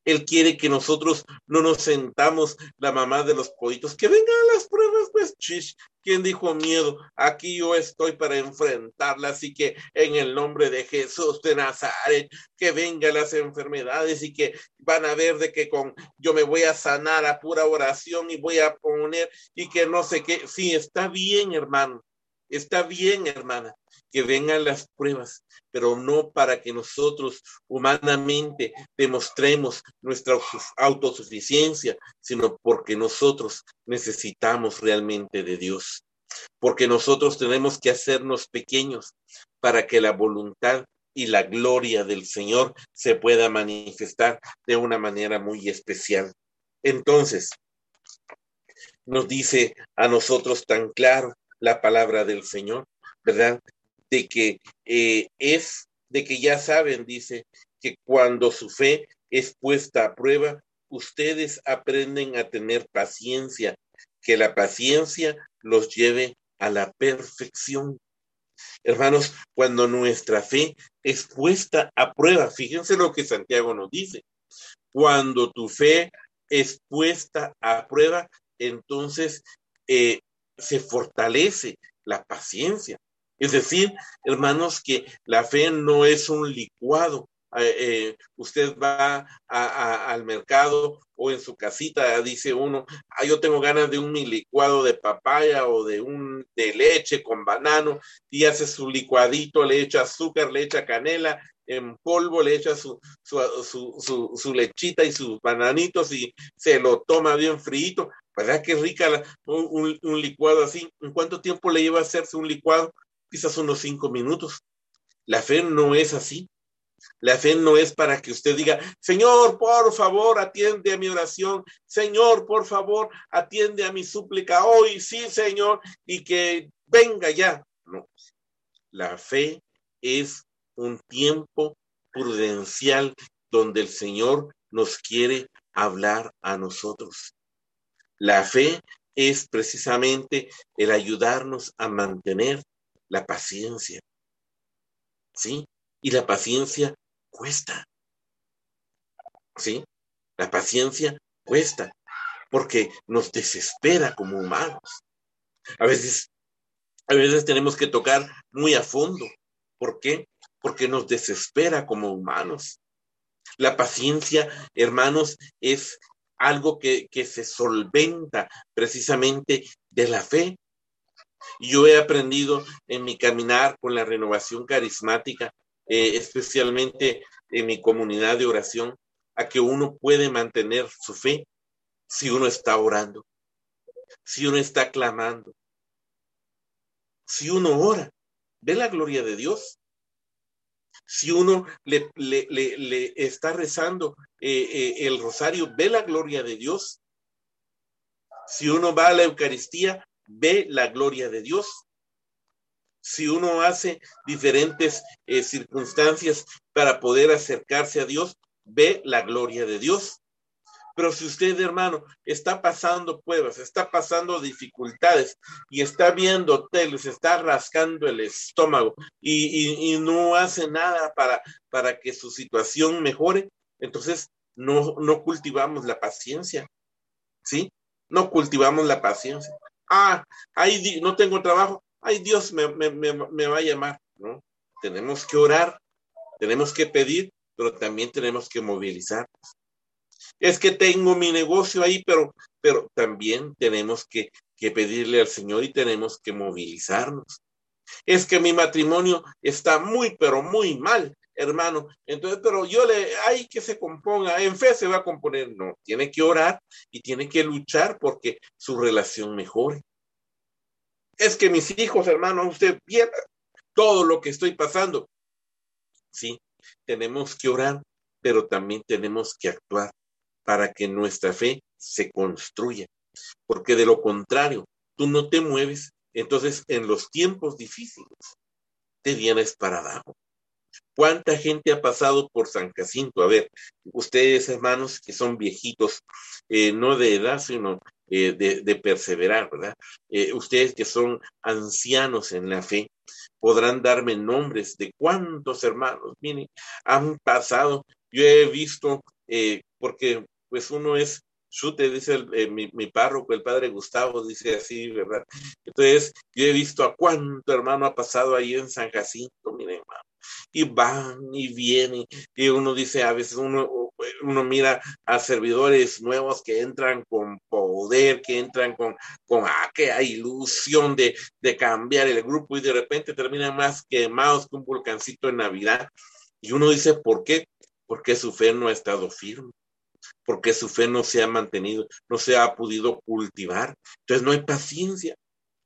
Él quiere que nosotros no nos sentamos la mamá de los pollitos. Que vengan las pruebas, pues, chish. ¿Quién dijo miedo? Aquí yo estoy para enfrentarlas Así que en el nombre de Jesús de Nazaret, que vengan las enfermedades y que van a ver de que con yo me voy a sanar a pura oración y voy a poner y que no sé qué. Sí, está bien, hermano. Está bien, hermana, que vengan las pruebas, pero no para que nosotros humanamente demostremos nuestra autosuficiencia, sino porque nosotros necesitamos realmente de Dios, porque nosotros tenemos que hacernos pequeños para que la voluntad y la gloria del Señor se pueda manifestar de una manera muy especial. Entonces, nos dice a nosotros tan claro la palabra del Señor, ¿verdad? De que eh, es, de que ya saben, dice, que cuando su fe es puesta a prueba, ustedes aprenden a tener paciencia, que la paciencia los lleve a la perfección. Hermanos, cuando nuestra fe es puesta a prueba, fíjense lo que Santiago nos dice, cuando tu fe es puesta a prueba, entonces eh, se fortalece la paciencia. Es decir, hermanos, que la fe no es un licuado, eh, eh, usted va al mercado o en su casita, dice uno, ah, yo tengo ganas de un licuado de papaya o de un de leche con banano y hace su licuadito, le echa azúcar, le echa canela en polvo, le echa su, su, lechita y sus bananitos y se lo toma bien frío. ¿Verdad que rica un, un licuado así? ¿En cuánto tiempo le lleva a hacerse un licuado? Quizás unos cinco minutos. La fe no es así. La fe no es para que usted diga, Señor, por favor, atiende a mi oración. Señor, por favor, atiende a mi súplica hoy, sí, Señor, y que venga ya. No. La fe es un tiempo prudencial donde el Señor nos quiere hablar a nosotros. La fe es precisamente el ayudarnos a mantener la paciencia. ¿Sí? Y la paciencia cuesta. ¿Sí? La paciencia cuesta porque nos desespera como humanos. A veces, a veces tenemos que tocar muy a fondo. ¿Por qué? Porque nos desespera como humanos. La paciencia, hermanos, es algo que, que se solventa precisamente de la fe. Yo he aprendido en mi caminar con la renovación carismática eh, especialmente en mi comunidad de oración, a que uno puede mantener su fe si uno está orando, si uno está clamando, si uno ora, ve la gloria de Dios. Si uno le, está rezando eh, eh, el rosario, ve la gloria de Dios. Si uno va a la Eucaristía, ve la gloria de Dios si uno hace diferentes eh, circunstancias para poder acercarse a Dios, ve la gloria de Dios. Pero si usted, hermano, está pasando pruebas, está pasando dificultades y está viendo teles, está rascando el estómago y, no hace nada para, para que su situación mejore, entonces no, no cultivamos la paciencia, ¿sí? No cultivamos la paciencia. Ah, no tengo trabajo, ay, Dios me, va a llamar, ¿no? Tenemos que orar, tenemos que pedir, pero también tenemos que movilizarnos. Es que tengo mi negocio ahí, pero, también tenemos que pedirle al Señor y tenemos que movilizarnos. Es que mi matrimonio está muy, pero muy mal, hermano. Entonces, pero yo le, hay que se componga, en fe se va a componer. No, tiene que orar y tiene que luchar porque su relación mejore. Es que mis hijos, hermano, usted viera todo lo que estoy pasando. Sí, tenemos que orar, pero también tenemos que actuar para que nuestra fe se construya. Porque de lo contrario, tú no te mueves, entonces en los tiempos difíciles te vienes para abajo. ¿Cuánta gente ha pasado por San Jacinto? A ver, ustedes hermanos que son viejitos, eh, no de edad, sino eh, de, perseverar, ¿verdad? Eh, ustedes que son ancianos en la fe, podrán darme nombres de cuántos hermanos, miren, han pasado. Yo he visto, porque pues uno es Chute, dice mi, mi, párroco, el padre Gustavo, dice así, ¿verdad? Entonces, yo he visto a cuánto hermano ha pasado ahí en San Jacinto, miren, y van y vienen. Y uno dice, a veces uno, uno mira a servidores nuevos que entran con poder, que entran con, con aquella ilusión de, de cambiar el grupo y de repente terminan más quemados que un volcancito en Navidad. Y uno dice, ¿por qué? Porque su fe no ha estado firme porque su fe no se ha mantenido, no se ha podido cultivar. Entonces no hay paciencia.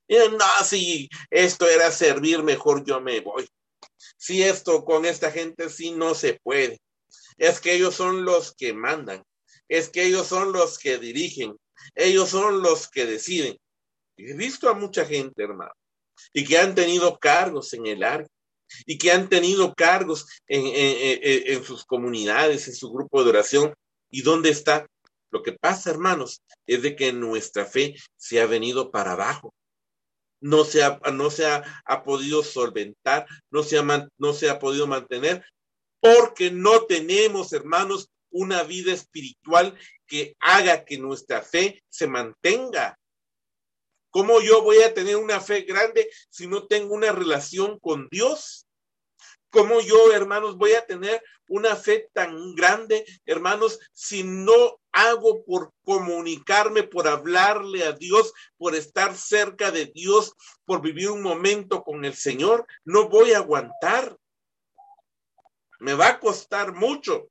no, si esto era servir, mejor yo me voy. si esto con esta gente sí no se puede. Es que ellos son los que mandan, es que ellos son los que dirigen, ellos son los que deciden. He visto a mucha gente, hermano, y que han tenido cargos en el área y que han tenido cargos en, en, sus comunidades, en su grupo de oración. ¿Y dónde está? Lo que pasa, hermanos, es de que nuestra fe se ha venido para abajo. No se ha, no se ha, podido solventar, no se ha, no se ha podido mantener, porque no tenemos, hermanos, una vida espiritual que haga que nuestra fe se mantenga. ¿Cómo yo voy a tener una fe grande si no tengo una relación con Dios? ¿Cómo yo, hermanos, voy a tener una fe tan grande, hermanos, si no hago por comunicarme, por hablarle a Dios, por estar cerca de Dios, por vivir un momento con el Señor? No voy a aguantar. Me va a costar mucho.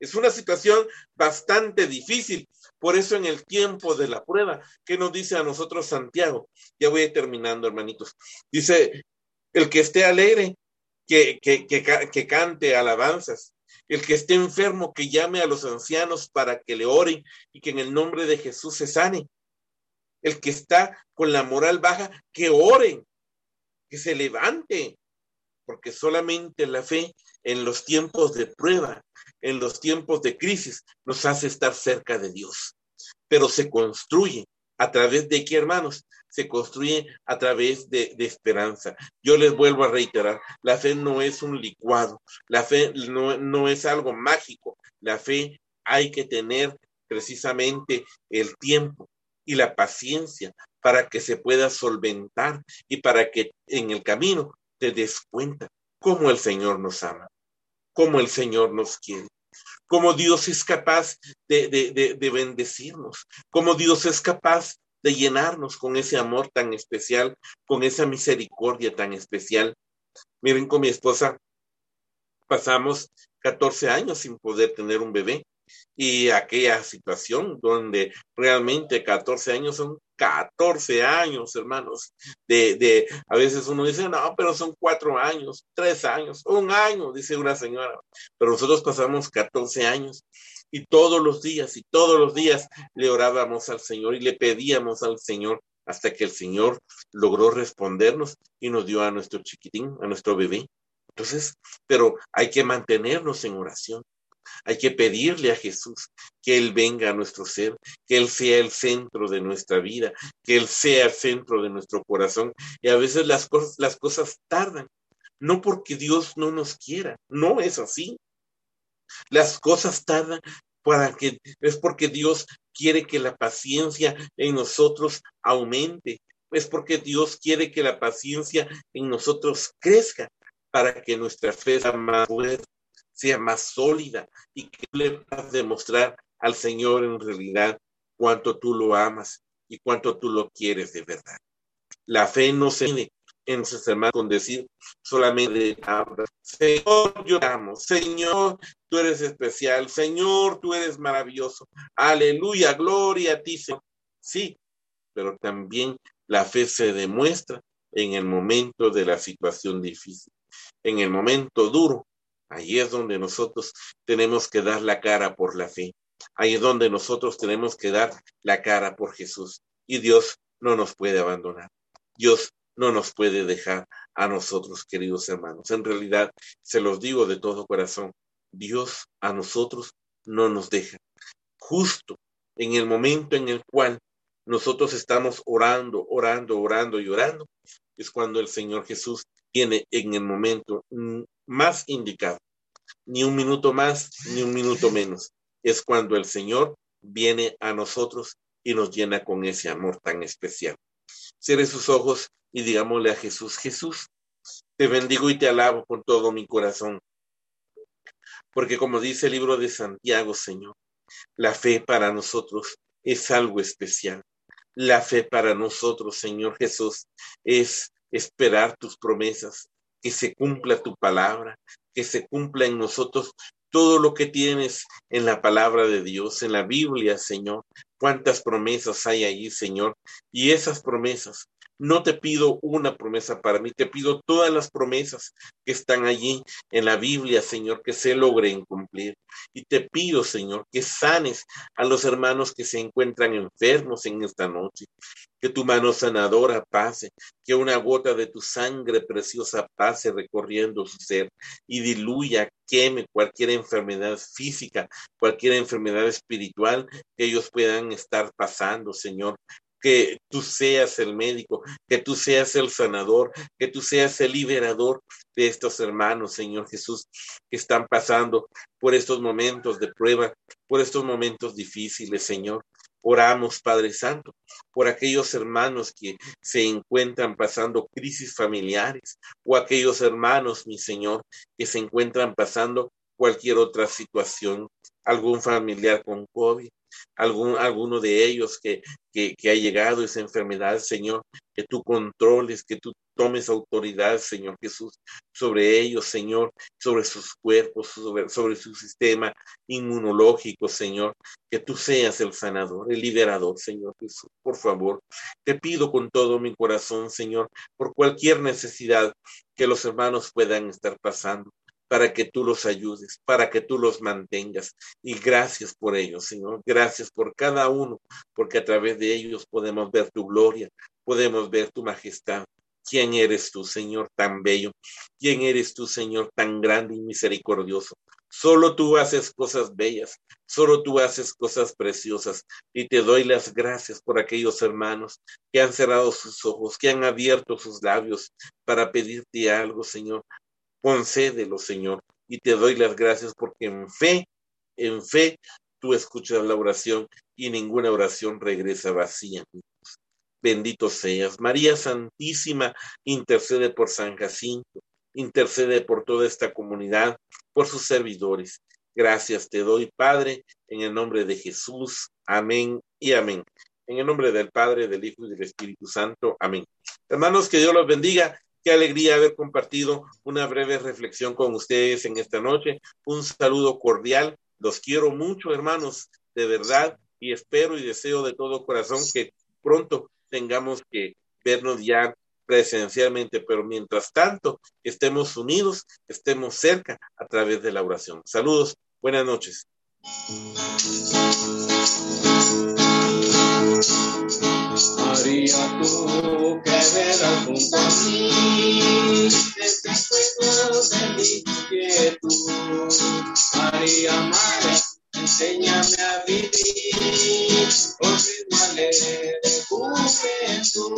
Es una situación bastante difícil. Por eso en el tiempo de la prueba, ¿qué nos dice a nosotros Santiago? Ya voy terminando, hermanitos. Dice, el que esté alegre, que, que, que, que cante alabanzas. El que esté enfermo, que llame a los ancianos para que le oren y que en el nombre de Jesús se sane. El que está con la moral baja, que oren, que se levante, porque solamente la fe en los tiempos de prueba, en los tiempos de crisis, nos hace estar cerca de Dios. Pero se construye a través de qué, hermanos? Se construye a través de, esperanza. Yo les vuelvo a reiterar, la fe no es un licuado, la fe no, no es algo mágico, la fe hay que tener precisamente el tiempo y la paciencia para que se pueda solventar y para que en el camino te des cuenta cómo el Señor nos ama, cómo el Señor nos quiere, cómo Dios es capaz de, de, bendecirnos, cómo Dios es capaz de llenarnos con ese amor tan especial, con esa misericordia tan especial. Miren, con mi esposa pasamos 14 años sin poder tener un bebé y aquella situación donde realmente 14 años son 14 años, hermanos, de, de, a veces uno dice, no, pero son cuatro años, tres años, un año, dice una señora, pero nosotros pasamos 14 años y todos los días y todos los días le orábamos al Señor y le pedíamos al Señor hasta que el Señor logró respondernos y nos dio a nuestro chiquitín, a nuestro bebé. Entonces, pero hay que mantenernos en oración. Hay que pedirle a Jesús que Él venga a nuestro ser, que Él sea el centro de nuestra vida, que Él sea el centro de nuestro corazón. Y a veces las cosas, las cosas tardan, no porque Dios no nos quiera, no es así. Las cosas tardan para que es porque Dios quiere que la paciencia en nosotros aumente, es porque Dios quiere que la paciencia en nosotros crezca para que nuestra fe sea más fuerte sea más sólida y que le puedas demostrar al Señor en realidad cuánto tú lo amas y cuánto tú lo quieres de verdad. La fe no se tiene en sus hermanos con decir solamente Señor, yo amo, Señor, tú eres especial, Señor, tú eres maravilloso, aleluya, gloria a ti, Señor. Sí, pero también la fe se demuestra en el momento de la situación difícil, en el momento duro, Ahí es donde nosotros tenemos que dar la cara por la fe. Ahí es donde nosotros tenemos que dar la cara por Jesús. Y Dios no nos puede abandonar. Dios no nos puede dejar a nosotros, queridos hermanos. En realidad, se los digo de todo corazón, Dios a nosotros no nos deja. Justo en el momento en el cual nosotros estamos orando, orando, orando y orando, es cuando el Señor Jesús viene en el momento más indicado. Ni un minuto más, ni un minuto menos. Es cuando el Señor viene a nosotros y nos llena con ese amor tan especial. Cierre sus ojos y digámosle a Jesús, Jesús, te bendigo y te alabo con todo mi corazón. Porque como dice el libro de Santiago, Señor, la fe para nosotros es algo especial. La fe para nosotros, Señor Jesús, es esperar tus promesas, que se cumpla tu palabra, que se cumpla en nosotros todo lo que tienes en la palabra de Dios, en la Biblia, Señor. Cuántas promesas hay ahí, Señor. Y esas promesas No te pido una promesa para mí, te pido todas las promesas que están allí en la Biblia, Señor, que se logren cumplir. Y te pido, Señor, que sanes a los hermanos que se encuentran enfermos en esta noche. Que tu mano sanadora pase, que una gota de tu sangre preciosa pase recorriendo su ser y diluya, queme cualquier enfermedad física, cualquier enfermedad espiritual que ellos puedan estar pasando, Señor que tú seas el médico, que tú seas el sanador, que tú seas el liberador de estos hermanos, Señor Jesús, que están pasando por estos momentos de prueba, por estos momentos difíciles, Señor. Oramos, Padre Santo, por aquellos hermanos que se encuentran pasando crisis familiares o aquellos hermanos, mi Señor, que se encuentran pasando cualquier otra situación, algún familiar con COVID, algún, alguno de ellos que, que, ha llegado esa enfermedad, Señor, que tú controles, que tú tomes autoridad, Señor Jesús, sobre ellos, Señor, sobre sus cuerpos, sobre, sobre, su sistema inmunológico, Señor, que tú seas el sanador, el liberador, Señor Jesús, por favor. Te pido con todo mi corazón, Señor, por cualquier necesidad que los hermanos puedan estar pasando para que tú los ayudes, para que tú los mantengas. Y gracias por ellos, Señor. Gracias por cada uno, porque a través de ellos podemos ver tu gloria, podemos ver tu majestad. ¿Quién eres tú, Señor, tan bello? ¿Quién eres tú, Señor, tan grande y misericordioso? Solo tú haces cosas bellas, solo tú haces cosas preciosas. Y te doy las gracias por aquellos hermanos que han cerrado sus ojos, que han abierto sus labios para pedirte algo, Señor, concédelo, Señor, y te doy las gracias porque en fe, en fe, tú escuchas la oración y ninguna oración regresa vacía. Bendito seas. María Santísima, intercede por San Jacinto, intercede por toda esta comunidad, por sus servidores. Gracias te doy, Padre, en el nombre de Jesús. Amén y amén. En el nombre del Padre, del Hijo y del Espíritu Santo. Amén. Hermanos, que Dios los bendiga. Qué alegría haber compartido una breve reflexión con ustedes en esta noche. Un saludo cordial. Los quiero mucho, hermanos, de verdad, y espero y deseo de todo corazón que pronto tengamos que vernos ya presencialmente, pero mientras tanto estemos unidos, estemos cerca a través de la oración. Saludos, buenas noches. María, tú que verás junto a mí, este fuego de mi quietud. María, Madre, enséñame a vivir por ritmo alegre de juventud.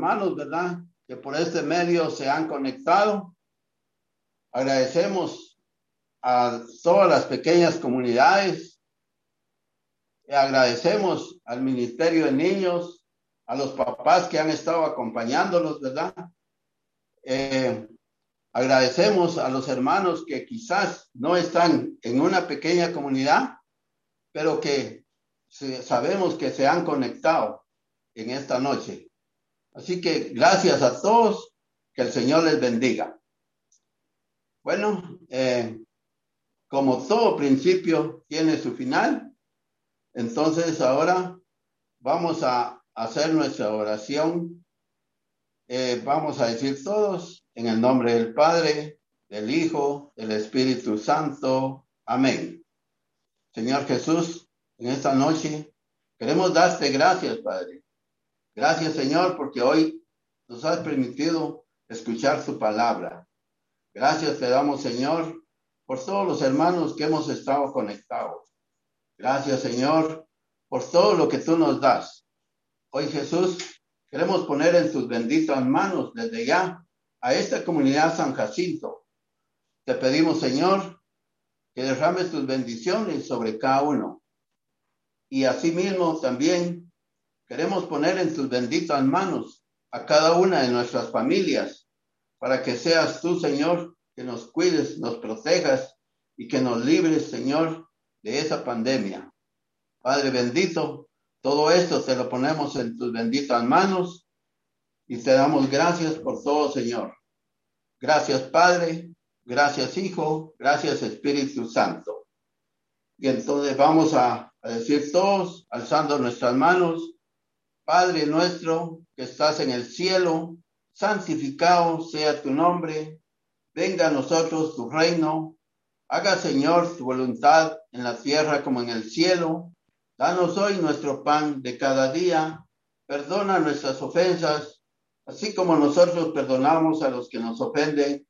Hermanos, ¿verdad? Que por este medio se han conectado. Agradecemos a todas las pequeñas comunidades. Agradecemos al Ministerio de Niños, a los papás que han estado acompañándolos, ¿verdad? Eh, agradecemos a los hermanos que quizás no están en una pequeña comunidad, pero que sabemos que se han conectado en esta noche. Así que gracias a todos, que el Señor les bendiga. Bueno, eh, como todo principio tiene su final, entonces ahora vamos a hacer nuestra oración. Eh, vamos a decir todos en el nombre del Padre, del Hijo, del Espíritu Santo. Amén. Señor Jesús, en esta noche queremos darte gracias, Padre. Gracias, Señor, porque hoy nos has permitido escuchar su palabra. Gracias te damos, Señor, por todos los hermanos que hemos estado conectados. Gracias, Señor, por todo lo que tú nos das. Hoy, Jesús, queremos poner en tus benditas manos desde ya a esta comunidad San Jacinto. Te pedimos, Señor, que derrames tus bendiciones sobre cada uno. Y asimismo también queremos poner en tus benditas manos a cada una de nuestras familias, para que seas tú, Señor, que nos cuides, nos protejas y que nos libres, Señor, de esa pandemia. Padre bendito, todo esto te lo ponemos en tus benditas manos y te damos gracias por todo, Señor. Gracias, Padre. Gracias, Hijo. Gracias, Espíritu Santo. Y entonces vamos a, a decir todos, alzando nuestras manos, Padre nuestro que estás en el cielo, santificado sea tu nombre, venga a nosotros tu reino, haga Señor tu voluntad en la tierra como en el cielo. Danos hoy nuestro pan de cada día, perdona nuestras ofensas, así como nosotros perdonamos a los que nos ofenden.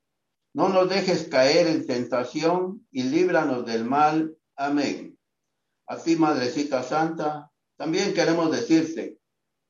No nos dejes caer en tentación y líbranos del mal. Amén. Así, Madrecita Santa, también queremos decirte,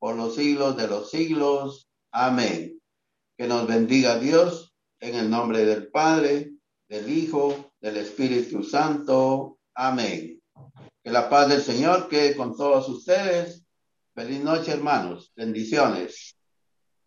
por los siglos de los siglos. Amén. Que nos bendiga Dios en el nombre del Padre, del Hijo, del Espíritu Santo. Amén. Que la paz del Señor quede con todos ustedes. Feliz noche, hermanos. Bendiciones.